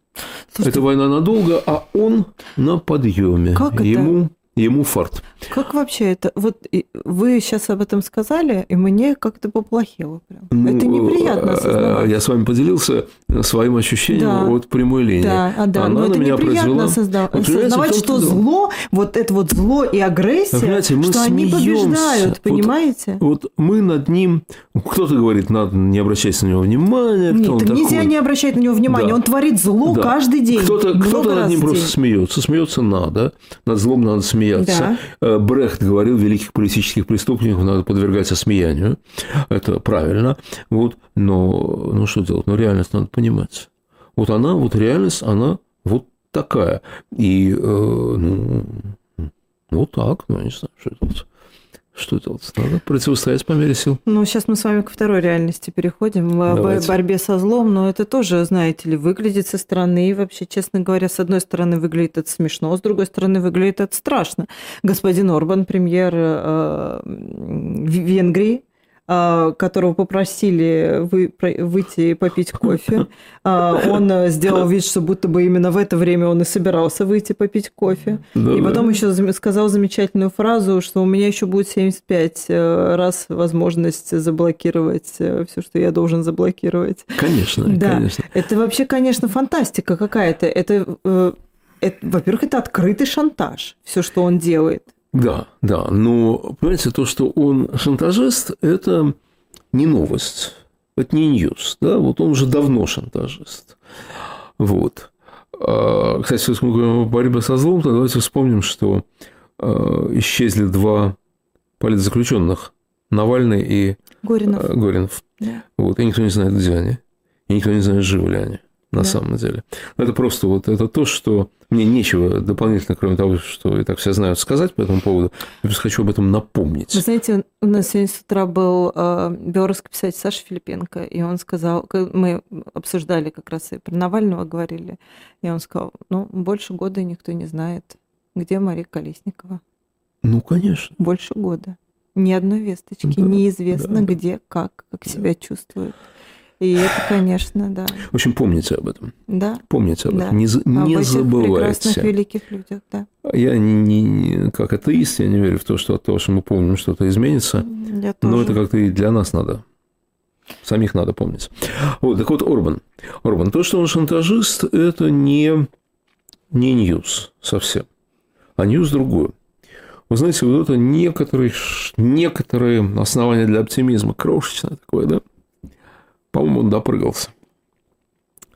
Слушайте, эта война надолго, а он на подъеме. Как Ему это? Ему фарт. Как вообще это? Вот вы сейчас об этом сказали, и мне как-то поплохело прям. Ну, это неприятно э, осознавать. Я с вами поделился своим ощущением да. от прямой линии. Да, а, да. Она Но на это меня произвела... Создав... Вот, осознавать, что зло, вот это вот зло и агрессия, что смеемся. они побеждают, понимаете? Вот, вот мы над ним, кто-то говорит, надо не обращать на него внимания. Нет, он нельзя такой. не обращать на него внимания, да. он творит зло да. каждый день. Кто-то, кто над ним просто смеется, смеется надо, над злом надо смеяться смеяться. Да. Э, Брехт говорил, великих политических преступников надо подвергать осмеянию. Это правильно. Вот. Но ну что делать? Ну, реальность надо понимать. Вот она, вот реальность, она вот такая. И, э, ну, вот так, ну, я не знаю, что делать. Что делать? Надо противостоять по мере сил. Ну, сейчас мы с вами ко второй реальности переходим, Давайте. в борьбе со злом, но это тоже, знаете ли, выглядит со стороны, и вообще, честно говоря, с одной стороны выглядит это смешно, с другой стороны выглядит это страшно. Господин Орбан, премьер э, Венгрии, а, которого попросили вы, выйти и попить кофе. А, он сделал вид, что будто бы именно в это время он и собирался выйти попить кофе. Да, и потом да. еще сказал замечательную фразу, что у меня еще будет 75 э, раз возможность заблокировать э, все, что я должен заблокировать. Конечно, да. конечно. Это вообще, конечно, фантастика какая-то. Это, э, это во-первых, это открытый шантаж, все, что он делает. Да, да. Но, понимаете, то, что он шантажист, это не новость. Это не ньюс. Да? Вот он уже давно шантажист. Вот. А, кстати, если мы говорим о борьбе со злом, то давайте вспомним, что а, исчезли два политзаключенных Навальный и Горинов. А, Горинов. Да. Вот, и никто не знает, где они. И никто не знает, живы ли они на да. самом деле. Это просто вот это то, что мне нечего дополнительно, кроме того, что и так все знают, сказать по этому поводу. Я просто хочу об этом напомнить. Вы знаете, у нас сегодня с утра был э, белорусский писатель Саша Филипенко, и он сказал, мы обсуждали как раз и про Навального говорили, и он сказал, ну, больше года никто не знает, где Мария Колесникова. Ну, конечно. Больше года. Ни одной весточки, да, неизвестно да, где, как, как да. себя чувствует. И это, конечно, да. В общем, помните об этом. Да. Помните об да. этом. Не, не об забывайте. Этих великих людях, да. Я не, не, как атеист, я не верю в то, что от того, что мы помним, что-то изменится. Я тоже. Но это как-то и для нас надо. Самих надо помнить. Вот, так вот, Орбан. Орбан, то, что он шантажист, это не, не news совсем, а news другое. Вы знаете, вот это некоторые, некоторые основания для оптимизма, крошечное такое, да? По-моему, он допрыгался.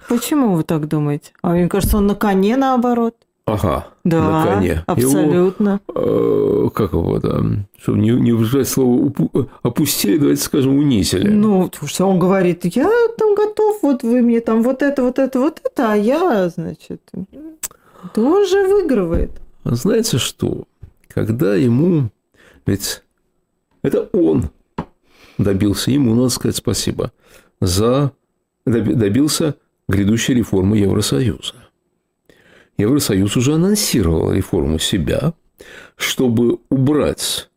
Почему вы так думаете? А мне кажется, он на коне наоборот. Ага, да, на коне. Абсолютно. Его, э, как его там, чтобы не, не выражать слово опустили, давайте скажем, унизили. Ну, что он говорит, я там готов, вот вы мне там вот это, вот это, вот это, а я, значит, тоже выигрывает. А знаете что? Когда ему, ведь это он добился, ему надо сказать спасибо за добился грядущей реформы Евросоюза. Евросоюз уже анонсировал реформу себя, чтобы убрать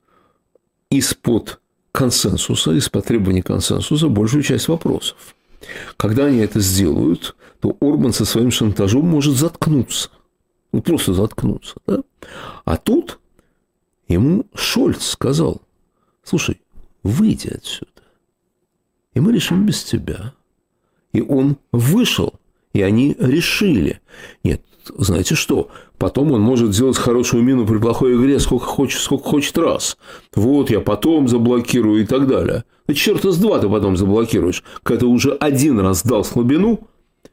из-под консенсуса, из-под требований консенсуса большую часть вопросов. Когда они это сделают, то Орбан со своим шантажом может заткнуться. Ну, просто заткнуться. Да? А тут ему Шольц сказал, слушай, выйди отсюда и мы решим без тебя. И он вышел, и они решили. Нет, знаете что, потом он может сделать хорошую мину при плохой игре сколько хочет, сколько хочет раз. Вот я потом заблокирую и так далее. Да черта с два ты потом заблокируешь, когда ты уже один раз дал слабину.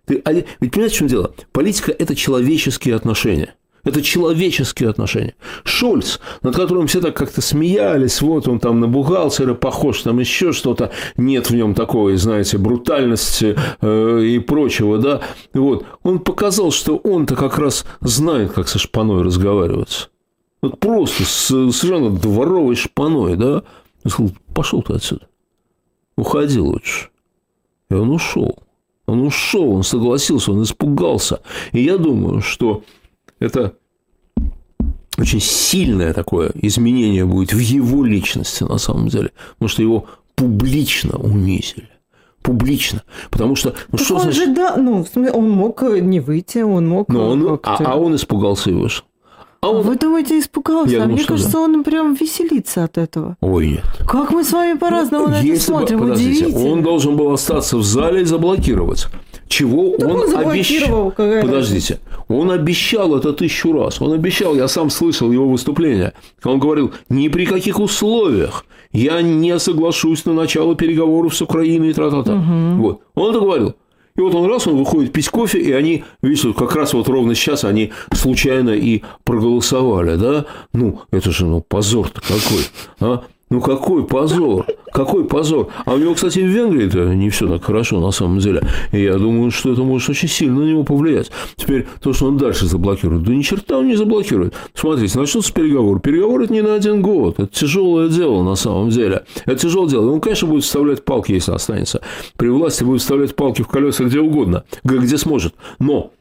Ты, ведь понимаете, в чем дело? Политика – это человеческие отношения. Это человеческие отношения. Шольц, над которым все так как-то смеялись, вот он там на бухгалтера похож, там еще что-то, нет в нем такой, знаете, брутальности э, и прочего, да, вот, он показал, что он-то как раз знает, как со шпаной разговаривать. Вот просто с совершенно дворовой шпаной, да, он сказал, пошел ты отсюда, уходи лучше. И он ушел. Он ушел, он согласился, он испугался. И я думаю, что это очень сильное такое изменение будет в его личности на самом деле, потому что его публично унизили публично. Потому что... Ну, так что он значит... же, да, ну, он мог не выйти, он мог... Но он, а, а он испугался и вышел. А он... Вы думаете, испугался? Я а думаю, мне кажется, да. он прям веселится от этого. Ой, нет. Как мы с вами по-разному ну, на это смотрим, бы, подождите, Он должен был остаться в зале и заблокировать чего так он, он обещал. Подождите, он обещал это тысячу раз. Он обещал, я сам слышал его выступление. Он говорил, ни при каких условиях я не соглашусь на начало переговоров с Украиной и тра-та-та. Угу. Вот. Он это говорил. И вот он раз, он выходит пить кофе, и они, видите, как раз вот ровно сейчас они случайно и проголосовали, да? Ну, это же, ну, позор-то какой, а? Ну какой позор, какой позор. А у него, кстати, в Венгрии это не все так хорошо на самом деле. И я думаю, что это может очень сильно на него повлиять. Теперь то, что он дальше заблокирует, да ни черта он не заблокирует. Смотрите, начнутся переговоры. Переговоры это не на один год. Это тяжелое дело на самом деле. Это тяжелое дело. Он, конечно, будет вставлять палки, если останется. При власти будет вставлять палки в колеса где угодно, где сможет. Но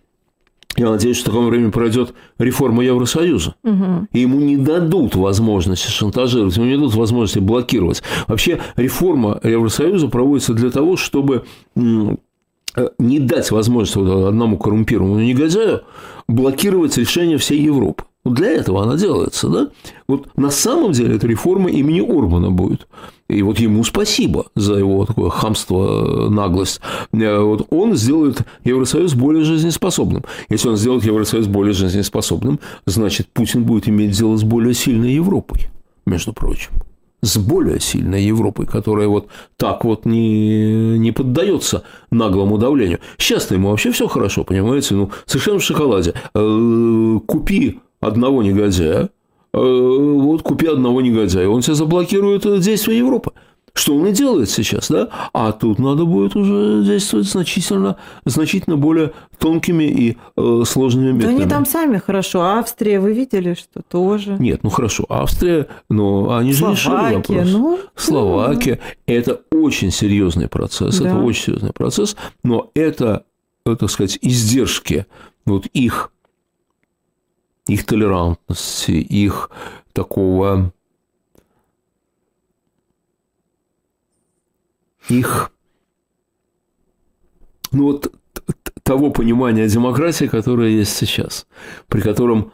я надеюсь, что в таком времени пройдет реформа Евросоюза. Угу. И ему не дадут возможности шантажировать, ему не дадут возможности блокировать. Вообще реформа Евросоюза проводится для того, чтобы э, не дать возможности вот одному коррумпированному негодяю блокировать решение всей Европы. Вот для этого она делается, да? Вот на самом деле это реформа имени Орбана будет. И вот ему спасибо за его такое хамство, наглость. Э, вот он сделает Евросоюз более жизнеспособным. Если он сделает Евросоюз более жизнеспособным, значит, Путин будет иметь дело с более сильной Европой, между прочим с более сильной Европой, которая вот так вот не, не поддается наглому давлению. Сейчас-то ему вообще все хорошо, понимаете? Ну, совершенно в шоколаде. Э, купи одного негодяя, вот купи одного негодяя, он тебя заблокирует действия Европы. Что он и делает сейчас, да? А тут надо будет уже действовать значительно, значительно более тонкими и э, сложными методами. Да они там сами хорошо. Австрия, вы видели, что тоже? Нет, ну хорошо. Австрия, но они же Словакия, решили вопрос. Ну, Словакия. Да. Это очень серьезный процесс. Да. Это очень серьезный процесс. Но это, э, так сказать, издержки вот их их толерантности, их такого, их ну, вот того понимания демократии, которое есть сейчас, при котором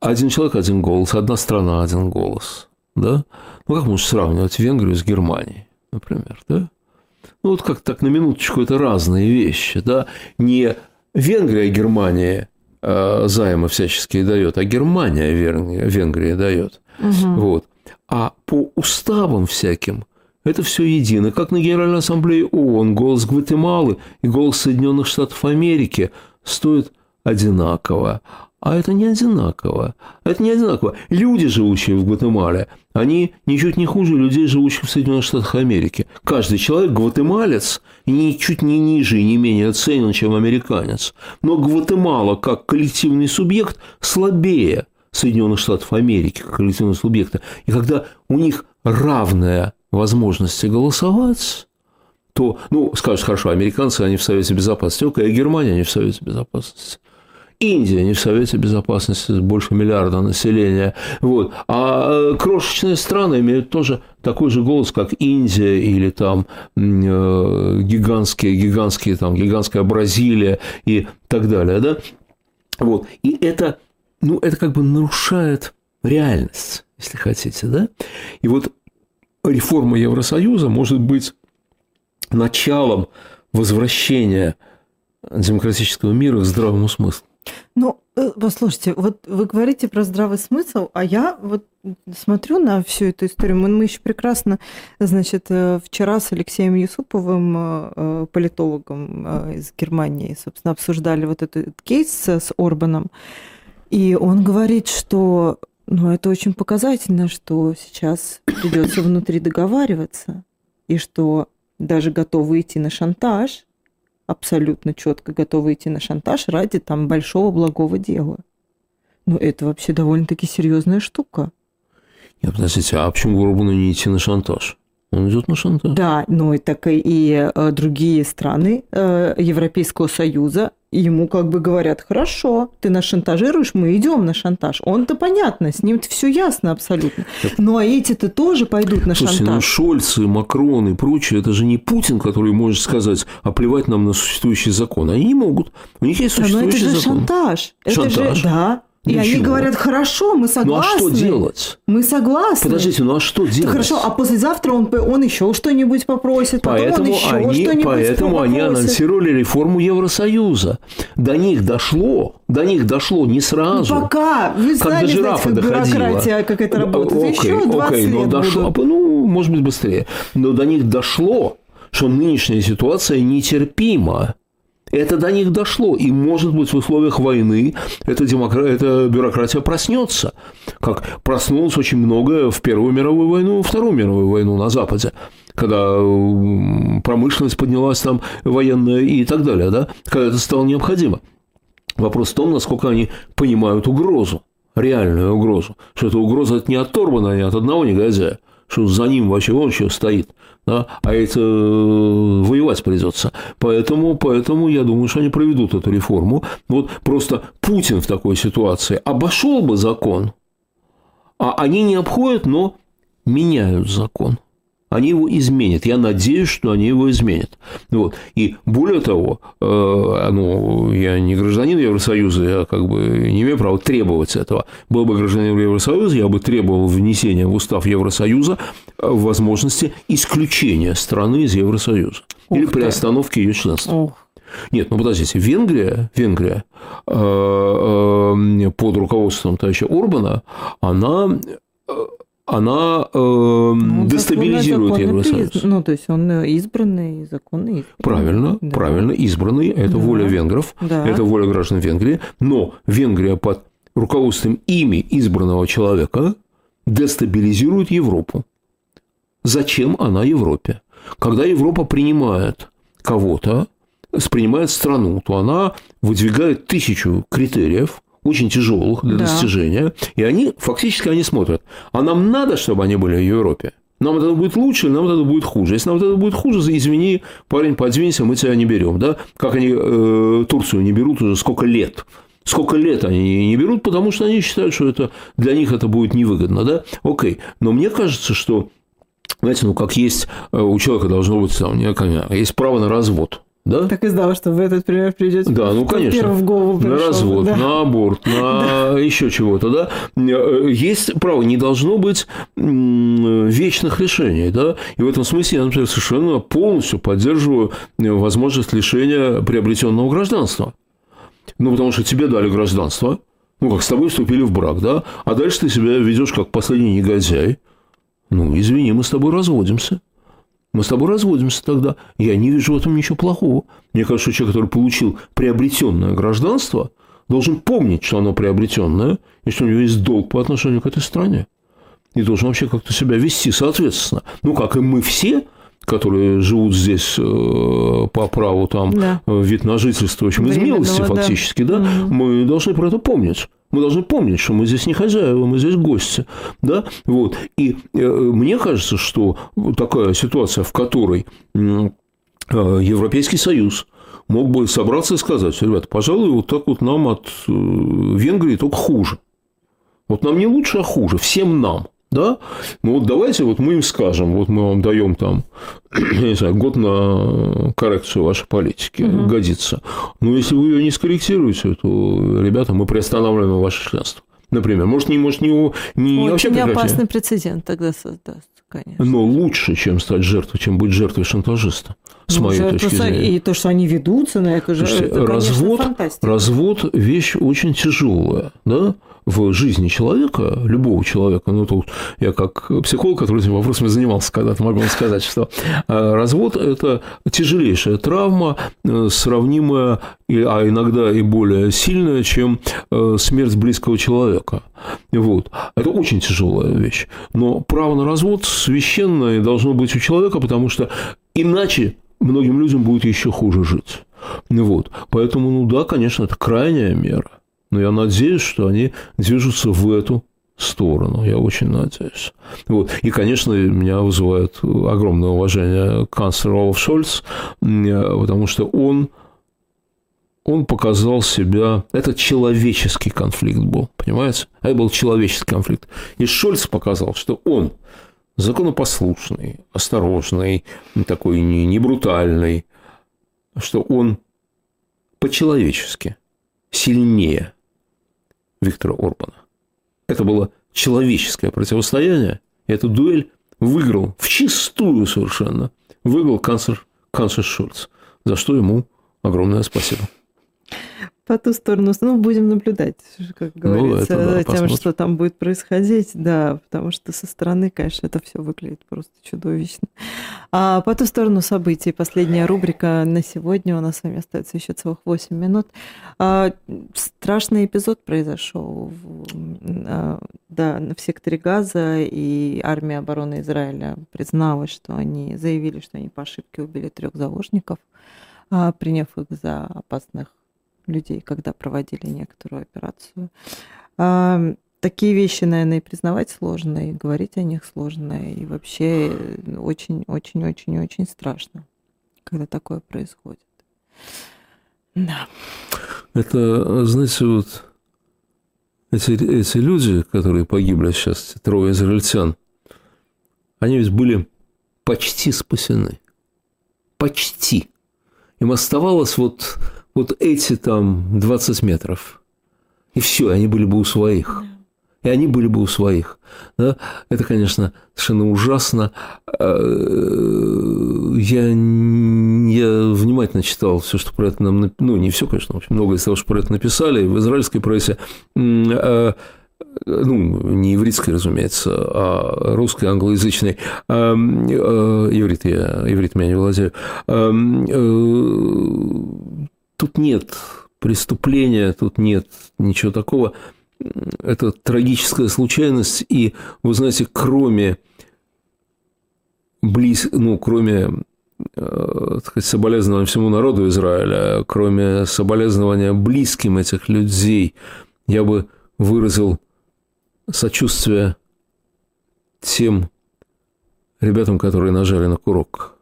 один человек – один голос, одна страна – один голос. Да? Ну, как можно сравнивать Венгрию с Германией, например, да? Ну, вот как так на минуточку, это разные вещи, да? Не Венгрия Германия э, займы всяческие дает, а Германия Венгрия дает. Угу. Вот. А по уставам всяким это все едино. Как на Генеральной Ассамблее ООН голос Гватемалы и голос Соединенных Штатов Америки стоят одинаково. А это не одинаково. Это не одинаково. Люди, живущие в Гватемале, они ничуть не хуже людей, живущих в Соединенных Штатах Америки. Каждый человек гватемалец ничуть не ниже и не менее оценен, чем американец. Но Гватемала как коллективный субъект слабее Соединенных Штатов Америки как коллективного субъекта. И когда у них равная возможность голосовать, то, ну, скажешь, хорошо, американцы, они в Совете Безопасности, окей, а Германия, они в Совете Безопасности. Индия не в Совете Безопасности, больше миллиарда населения. Вот. А э, крошечные страны имеют тоже такой же голос, как Индия или там э, гигантские, гигантские, там, гигантская Бразилия и так далее. Да? Вот. И это, ну, это как бы нарушает реальность, если хотите. Да? И вот реформа Евросоюза может быть началом возвращения демократического мира к здравому смыслу. Ну, э, послушайте, вот вы говорите про здравый смысл, а я вот смотрю на всю эту историю. Мы, мы еще прекрасно, значит, э, вчера с Алексеем Юсуповым, э, политологом из Германии, собственно, обсуждали вот этот кейс с Орбаном. И он говорит, что ну, это очень показательно, что сейчас придется внутри договариваться, и что даже готовы идти на шантаж, абсолютно четко готовы идти на шантаж ради там большого благого дела. Ну, это вообще довольно-таки серьезная штука. Нет, подождите, а почему Горбану не идти на шантаж? Он идет на шантаж. Да, ну и так и, и э, другие страны э, Европейского Союза ему как бы говорят, хорошо, ты нас шантажируешь, мы идем на шантаж. Он-то понятно, с ним все ясно абсолютно. Ну а эти-то тоже пойдут на Слушайте, шантаж. ну Шольц и Макрон и прочее, это же не Путин, который может сказать, а плевать нам на существующий закон. Они не могут. У них есть существующий да, но это же закон. шантаж. Шантаж? Это же, да. И Для они говорят, хорошо, мы согласны. Ну а что делать? Мы согласны. Подождите, ну а что делать? хорошо, а послезавтра он, он еще что-нибудь попросит, поэтому потом он еще они, что-нибудь Поэтому попросит. они анонсировали реформу Евросоюза. До них дошло, до них дошло не сразу. Ну, пока, вы как сами до жирафа знаете, как доходило. бюрократия, как это работает. Окей, еще 20 окей, но лет дошло, будут. ну, может быть, быстрее. Но до них дошло, что нынешняя ситуация нетерпима. Это до них дошло, и, может быть, в условиях войны эта, демокра... эта бюрократия проснется, как проснулось очень многое в Первую мировую войну, Вторую мировую войну на Западе, когда промышленность поднялась там военная и так далее, да, когда это стало необходимо. Вопрос в том, насколько они понимают угрозу, реальную угрозу, что эта угроза это не от Торбана, а не от одного негодяя, что за ним вообще он еще стоит, да, а это э, воевать придется. Поэтому, поэтому я думаю, что они проведут эту реформу. Вот просто Путин в такой ситуации обошел бы закон, а они не обходят, но меняют закон. Они его изменят. Я надеюсь, что они его изменят. Вот. И более того, э, ну, я не гражданин Евросоюза, я как бы не имею права требовать этого. Был бы гражданин Евросоюза, я бы требовал внесения в устав Евросоюза э, возможности исключения страны из Евросоюза. Ух или приостановки ее членства. Ох. Нет, ну подождите, Венгрия, Венгрия э, э, под руководством товарища Орбана, она она э, ну, дестабилизирует Евросоюз. Приз... Ну, то есть он избранный, законный. Избранный. Правильно, да. правильно, избранный. Это да. воля венгров, да. это воля граждан Венгрии. Но Венгрия под руководством ими избранного человека дестабилизирует Европу. Зачем она Европе? Когда Европа принимает кого-то, принимает страну, то она выдвигает тысячу критериев, очень тяжелых для да. достижения, и они фактически они смотрят, а нам надо, чтобы они были в Европе? Нам это будет лучше, нам это будет хуже. Если нам это будет хуже, извини, парень, подвинься, мы тебя не берем. Да? Как они э, Турцию не берут уже сколько лет. Сколько лет они не берут, потому что они считают, что это для них это будет невыгодно. Да? Окей. Но мне кажется, что знаете, ну как есть э, у человека должно быть там, есть право на развод Да? Так и знала, что в этот пример придете. Да, ну конечно. В голову пришел. На развод, да. на аборт, на еще чего-то, да. Есть право, не должно быть вечных решений, да. И в этом смысле я, например, совершенно полностью поддерживаю возможность лишения приобретенного гражданства. Ну, потому что тебе дали гражданство, ну, как с тобой вступили в брак, да, а дальше ты себя ведешь как последний негодяй. Ну, извини, мы с тобой разводимся. Мы с тобой разводимся тогда. Я не вижу в этом ничего плохого. Мне кажется, что человек, который получил приобретенное гражданство, должен помнить, что оно приобретенное, и что у него есть долг по отношению к этой стране. И должен вообще как-то себя вести соответственно. Ну, как и мы все, которые живут здесь э, по праву там да. вид на жительство, очень из милости фактически, да, да угу. мы должны про это помнить. Мы должны помнить, что мы здесь не хозяева, мы здесь гости. Да? Вот. И э, мне кажется, что такая ситуация, в которой э, Европейский Союз мог бы собраться и сказать, ребята, пожалуй, вот так вот нам от э, Венгрии только хуже. Вот нам не лучше, а хуже. Всем нам да, ну вот давайте вот мы им скажем, вот мы вам даем там, я не знаю, год на коррекцию вашей политики, угу. годится. Но если вы ее не скорректируете, то, ребята, мы приостанавливаем ваше членство. Например, может, не, может, не, не Очень вообще прекратить. опасный прецедент тогда создаст, конечно. Но лучше, чем стать жертвой, чем быть жертвой шантажиста, с ну, моей точки зрения. И то, что они ведутся на это, Слушайте, это развод, развод – вещь очень тяжелая, да? В жизни человека, любого человека, ну тут я как психолог, который этим вопросами занимался когда-то, могу вам сказать, что э, развод – это тяжелейшая травма, э, сравнимая, а иногда и более сильная, чем э, смерть близкого человека. Вот. Это очень тяжелая вещь. Но право на развод священное должно быть у человека, потому что иначе многим людям будет еще хуже жить. Вот. Поэтому, ну да, конечно, это крайняя мера. Но я надеюсь, что они движутся в эту сторону. Я очень надеюсь. Вот. И, конечно, меня вызывает огромное уважение канцлер Олаф Шольц, потому что он, он показал себя... Это человеческий конфликт был, понимаете? Это был человеческий конфликт. И Шольц показал, что он законопослушный, осторожный, такой не, не брутальный, что он по-человечески сильнее Виктора Орбана. Это было человеческое противостояние. И эту дуэль выиграл в чистую совершенно. Выиграл канцлер, канцлер Шульц, за что ему огромное спасибо по ту сторону, ну, будем наблюдать, как ну, говорится, ну, да, тем, посмотрим. что там будет происходить, да, потому что со стороны, конечно, это все выглядит просто чудовищно. А по ту сторону событий, последняя рубрика на сегодня, у нас с вами остается еще целых 8 минут. А, страшный эпизод произошел, а, да, в секторе Газа, и армия обороны Израиля призналась, что они заявили, что они по ошибке убили трех заложников, а, приняв их за опасных людей, когда проводили некоторую операцию. Такие вещи, наверное, и признавать сложно, и говорить о них сложно, и вообще очень-очень-очень-очень страшно, когда такое происходит. Да. Это, знаете, вот эти, эти люди, которые погибли сейчас, трое израильтян, они ведь были почти спасены. Почти. Им оставалось вот вот эти там 20 метров. И все, они были бы у своих. И они были бы у своих. Да? Это, конечно, совершенно ужасно. Э, я, я внимательно читал все, что про это нам... Ну, не все, конечно, очень много из того, что про это написали в израильской прессе. Э, ну, не еврейской, разумеется, а русской, англоязычной. А, иврит я, иврит меня не владею тут нет преступления, тут нет ничего такого. Это трагическая случайность, и, вы знаете, кроме близ, ну, кроме э, так сказать, соболезнования всему народу Израиля, кроме соболезнования близким этих людей, я бы выразил сочувствие тем ребятам, которые нажали на курок.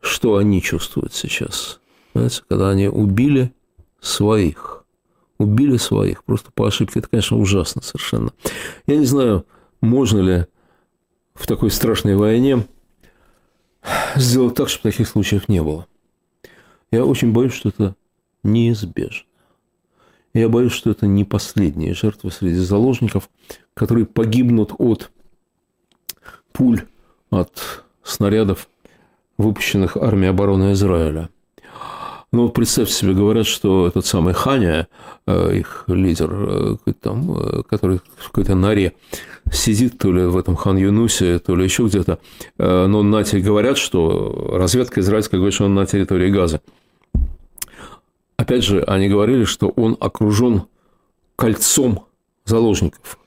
Что они чувствуют сейчас? Понимаете, когда они убили своих. Убили своих просто по ошибке. Это, конечно, ужасно совершенно. Я не знаю, можно ли в такой страшной войне сделать так, чтобы таких случаев не было. Я очень боюсь, что это неизбежно. Я боюсь, что это не последние жертвы среди заложников, которые погибнут от пуль, от снарядов, выпущенных армией обороны Израиля. Ну, представьте себе, говорят, что этот самый Ханя, э, их лидер, э, там, э, который в какой-то норе сидит, то ли в этом Хан Юнусе, то ли еще где-то, но на говорят, что разведка израильская говорит, что он на территории Газа. Опять же, они говорили, что он окружен кольцом заложников.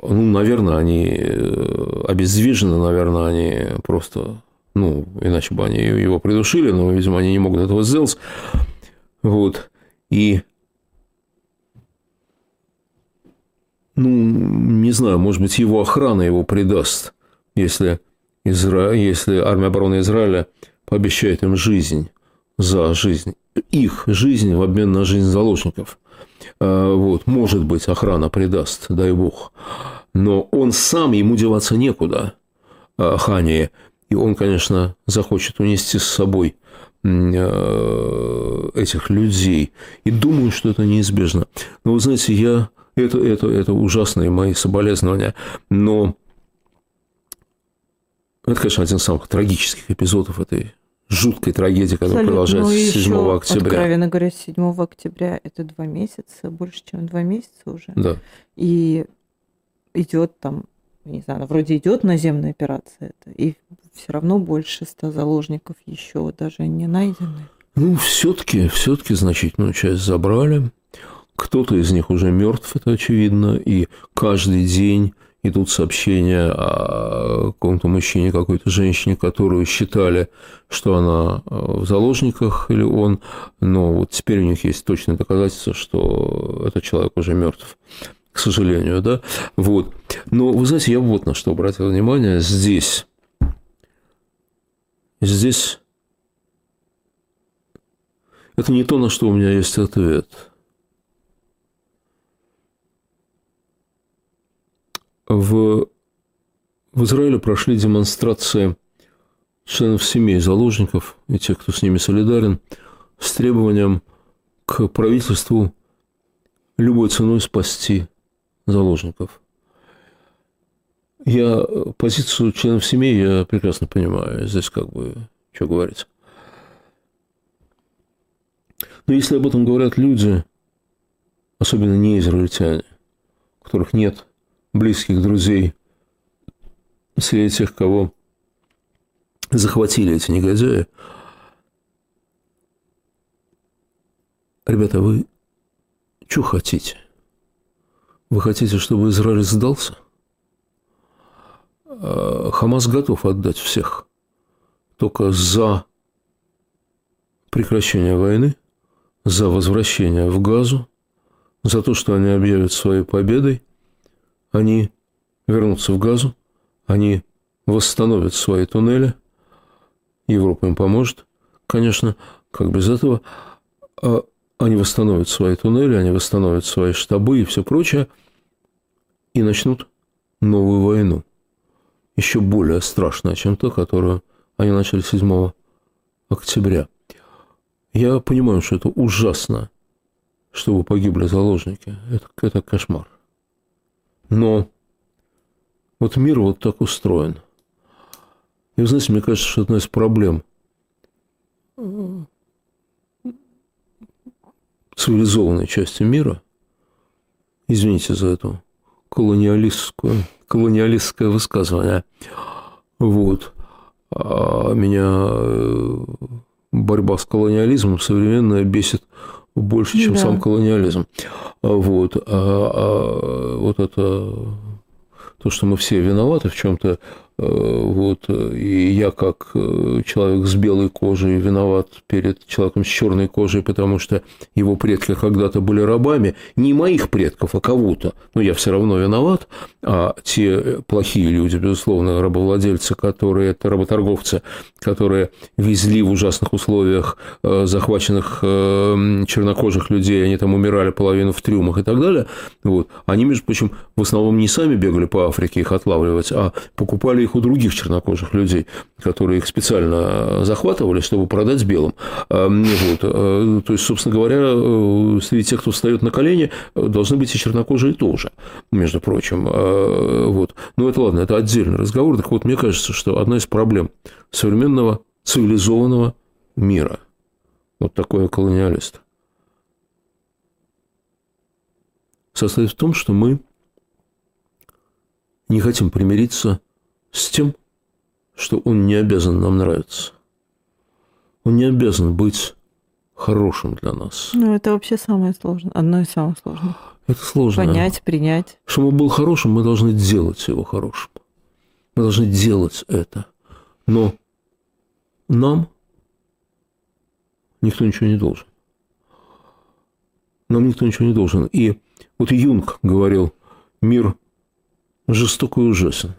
Ну, наверное, они обездвижены, наверное, они просто ну, иначе бы они его придушили, но, видимо, они не могут этого сделать. Вот. И, ну, не знаю, может быть, его охрана его предаст, если, Изра... если армия обороны Израиля пообещает им жизнь за жизнь, их жизнь в обмен на жизнь заложников. А, вот, может быть, охрана предаст, дай бог. Но он сам, ему деваться некуда, а, Хания. И он, конечно, захочет унести с собой э, этих людей. И думаю, что это неизбежно. Но вы знаете, я... Это, это, это ужасные мои соболезнования. Но это, конечно, один из самых трагических эпизодов этой жуткой трагедии, которая Абсолютно. продолжается с 7 еще, октября. Откровенно говоря, 7 октября это два месяца, больше, чем два месяца уже. Да. И идет там не знаю, вроде идет наземная операция, это, и все равно больше ста заложников еще даже не найдены. Ну, все-таки, все-таки значительную часть забрали. Кто-то из них уже мертв, это очевидно, и каждый день идут сообщения о каком-то мужчине, какой-то женщине, которую считали, что она э, в заложниках или он, но вот теперь у них есть точное доказательство, что этот человек уже мертв к сожалению, да, вот. Но, вы знаете, я вот на что обратил внимание здесь. Здесь это не то, на что у меня есть ответ. В, в Израиле прошли демонстрации членов семей заложников и тех, кто с ними солидарен, с требованием к правительству любой ценой спасти заложников. Я позицию членов семьи я прекрасно понимаю. Здесь как бы что говорить. Но если об этом говорят люди, особенно не израильтяне, у которых нет близких друзей среди тех, кого захватили эти негодяи, ребята, вы что хотите? Вы хотите, чтобы Израиль сдался? А, Хамас готов отдать всех. Только за прекращение войны, за возвращение в Газу, за то, что они объявят своей победой, они вернутся в Газу, они восстановят свои туннели, Европа им поможет, конечно, как без этого, а они восстановят свои туннели, они восстановят свои штабы и все прочее, и начнут новую войну, еще более страшная, чем та, которую они начали 7 октября. Я понимаю, что это ужасно, чтобы погибли заложники. Это, это кошмар. Но вот мир вот так устроен. И, вы знаете, мне кажется, что одна из проблем цивилизованной части мира, извините за эту колониалистскую, колониалистское высказывание, вот, а меня э, борьба с колониализмом современная бесит больше, чем да. сам колониализм. Вот, а, а вот это то, что мы все виноваты в чем-то, вот, и я как э, человек с белой кожей виноват перед человеком с черной кожей, потому что его предки когда-то были рабами, не моих предков, а кого-то, но я все равно виноват, а те плохие люди, безусловно, рабовладельцы, которые, это работорговцы, которые везли в ужасных условиях э, захваченных чернокожих людей, они там умирали половину в трюмах и так далее, вот, они, между прочим, в основном не сами бегали по Африке их отлавливать, а покупали их их у других чернокожих людей, которые их специально захватывали, чтобы продать белым. А, вот. То есть, собственно говоря, среди тех, кто встает на колени, должны быть и чернокожие тоже, между прочим. Вот. Но это ладно, это отдельный разговор. Так вот, мне кажется, что одна из проблем современного цивилизованного мира, вот такой колониалист, состоит в том, что мы не хотим примириться с тем, что он не обязан нам нравиться. Он не обязан быть хорошим для нас. Ну, это вообще самое сложное, одно из самых сложных. Это сложно. Понять, принять. Чтобы он был хорошим, мы должны делать его хорошим. Мы должны делать это. Но нам никто ничего не должен. Нам никто ничего не должен. И вот Юнг говорил, мир жесток и ужасен,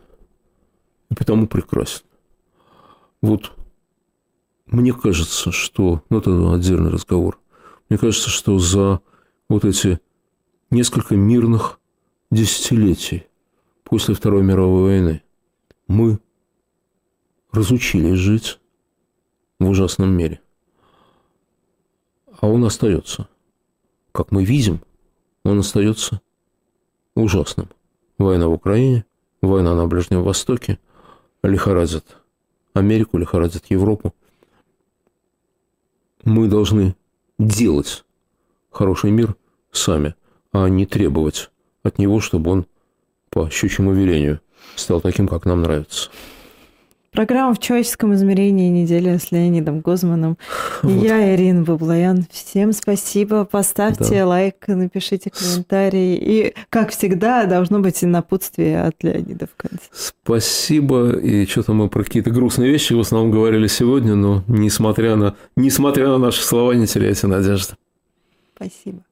и потому прекрасен. Вот мне кажется, что, ну это отдельный разговор, мне кажется, что за вот эти несколько мирных десятилетий после Второй мировой войны мы разучились жить в ужасном мире. А он остается. Как мы видим, он остается ужасным. Война в Украине, война на Ближнем Востоке лихорадит Америку, лихорадит Европу. Мы должны делать хороший мир сами, а не требовать от него, чтобы он по щучьему велению стал таким, как нам нравится. Программа в человеческом измерении неделя с Леонидом Гозманом. Вот. Я Ирина Баблоян. Всем спасибо. Поставьте да. лайк, напишите комментарий. И, как всегда, должно быть и напутствие от Леонида в конце. Спасибо. И что-то мы про какие-то грустные вещи в основном говорили сегодня, но несмотря на, несмотря на наши слова, не теряйте надежды. Спасибо.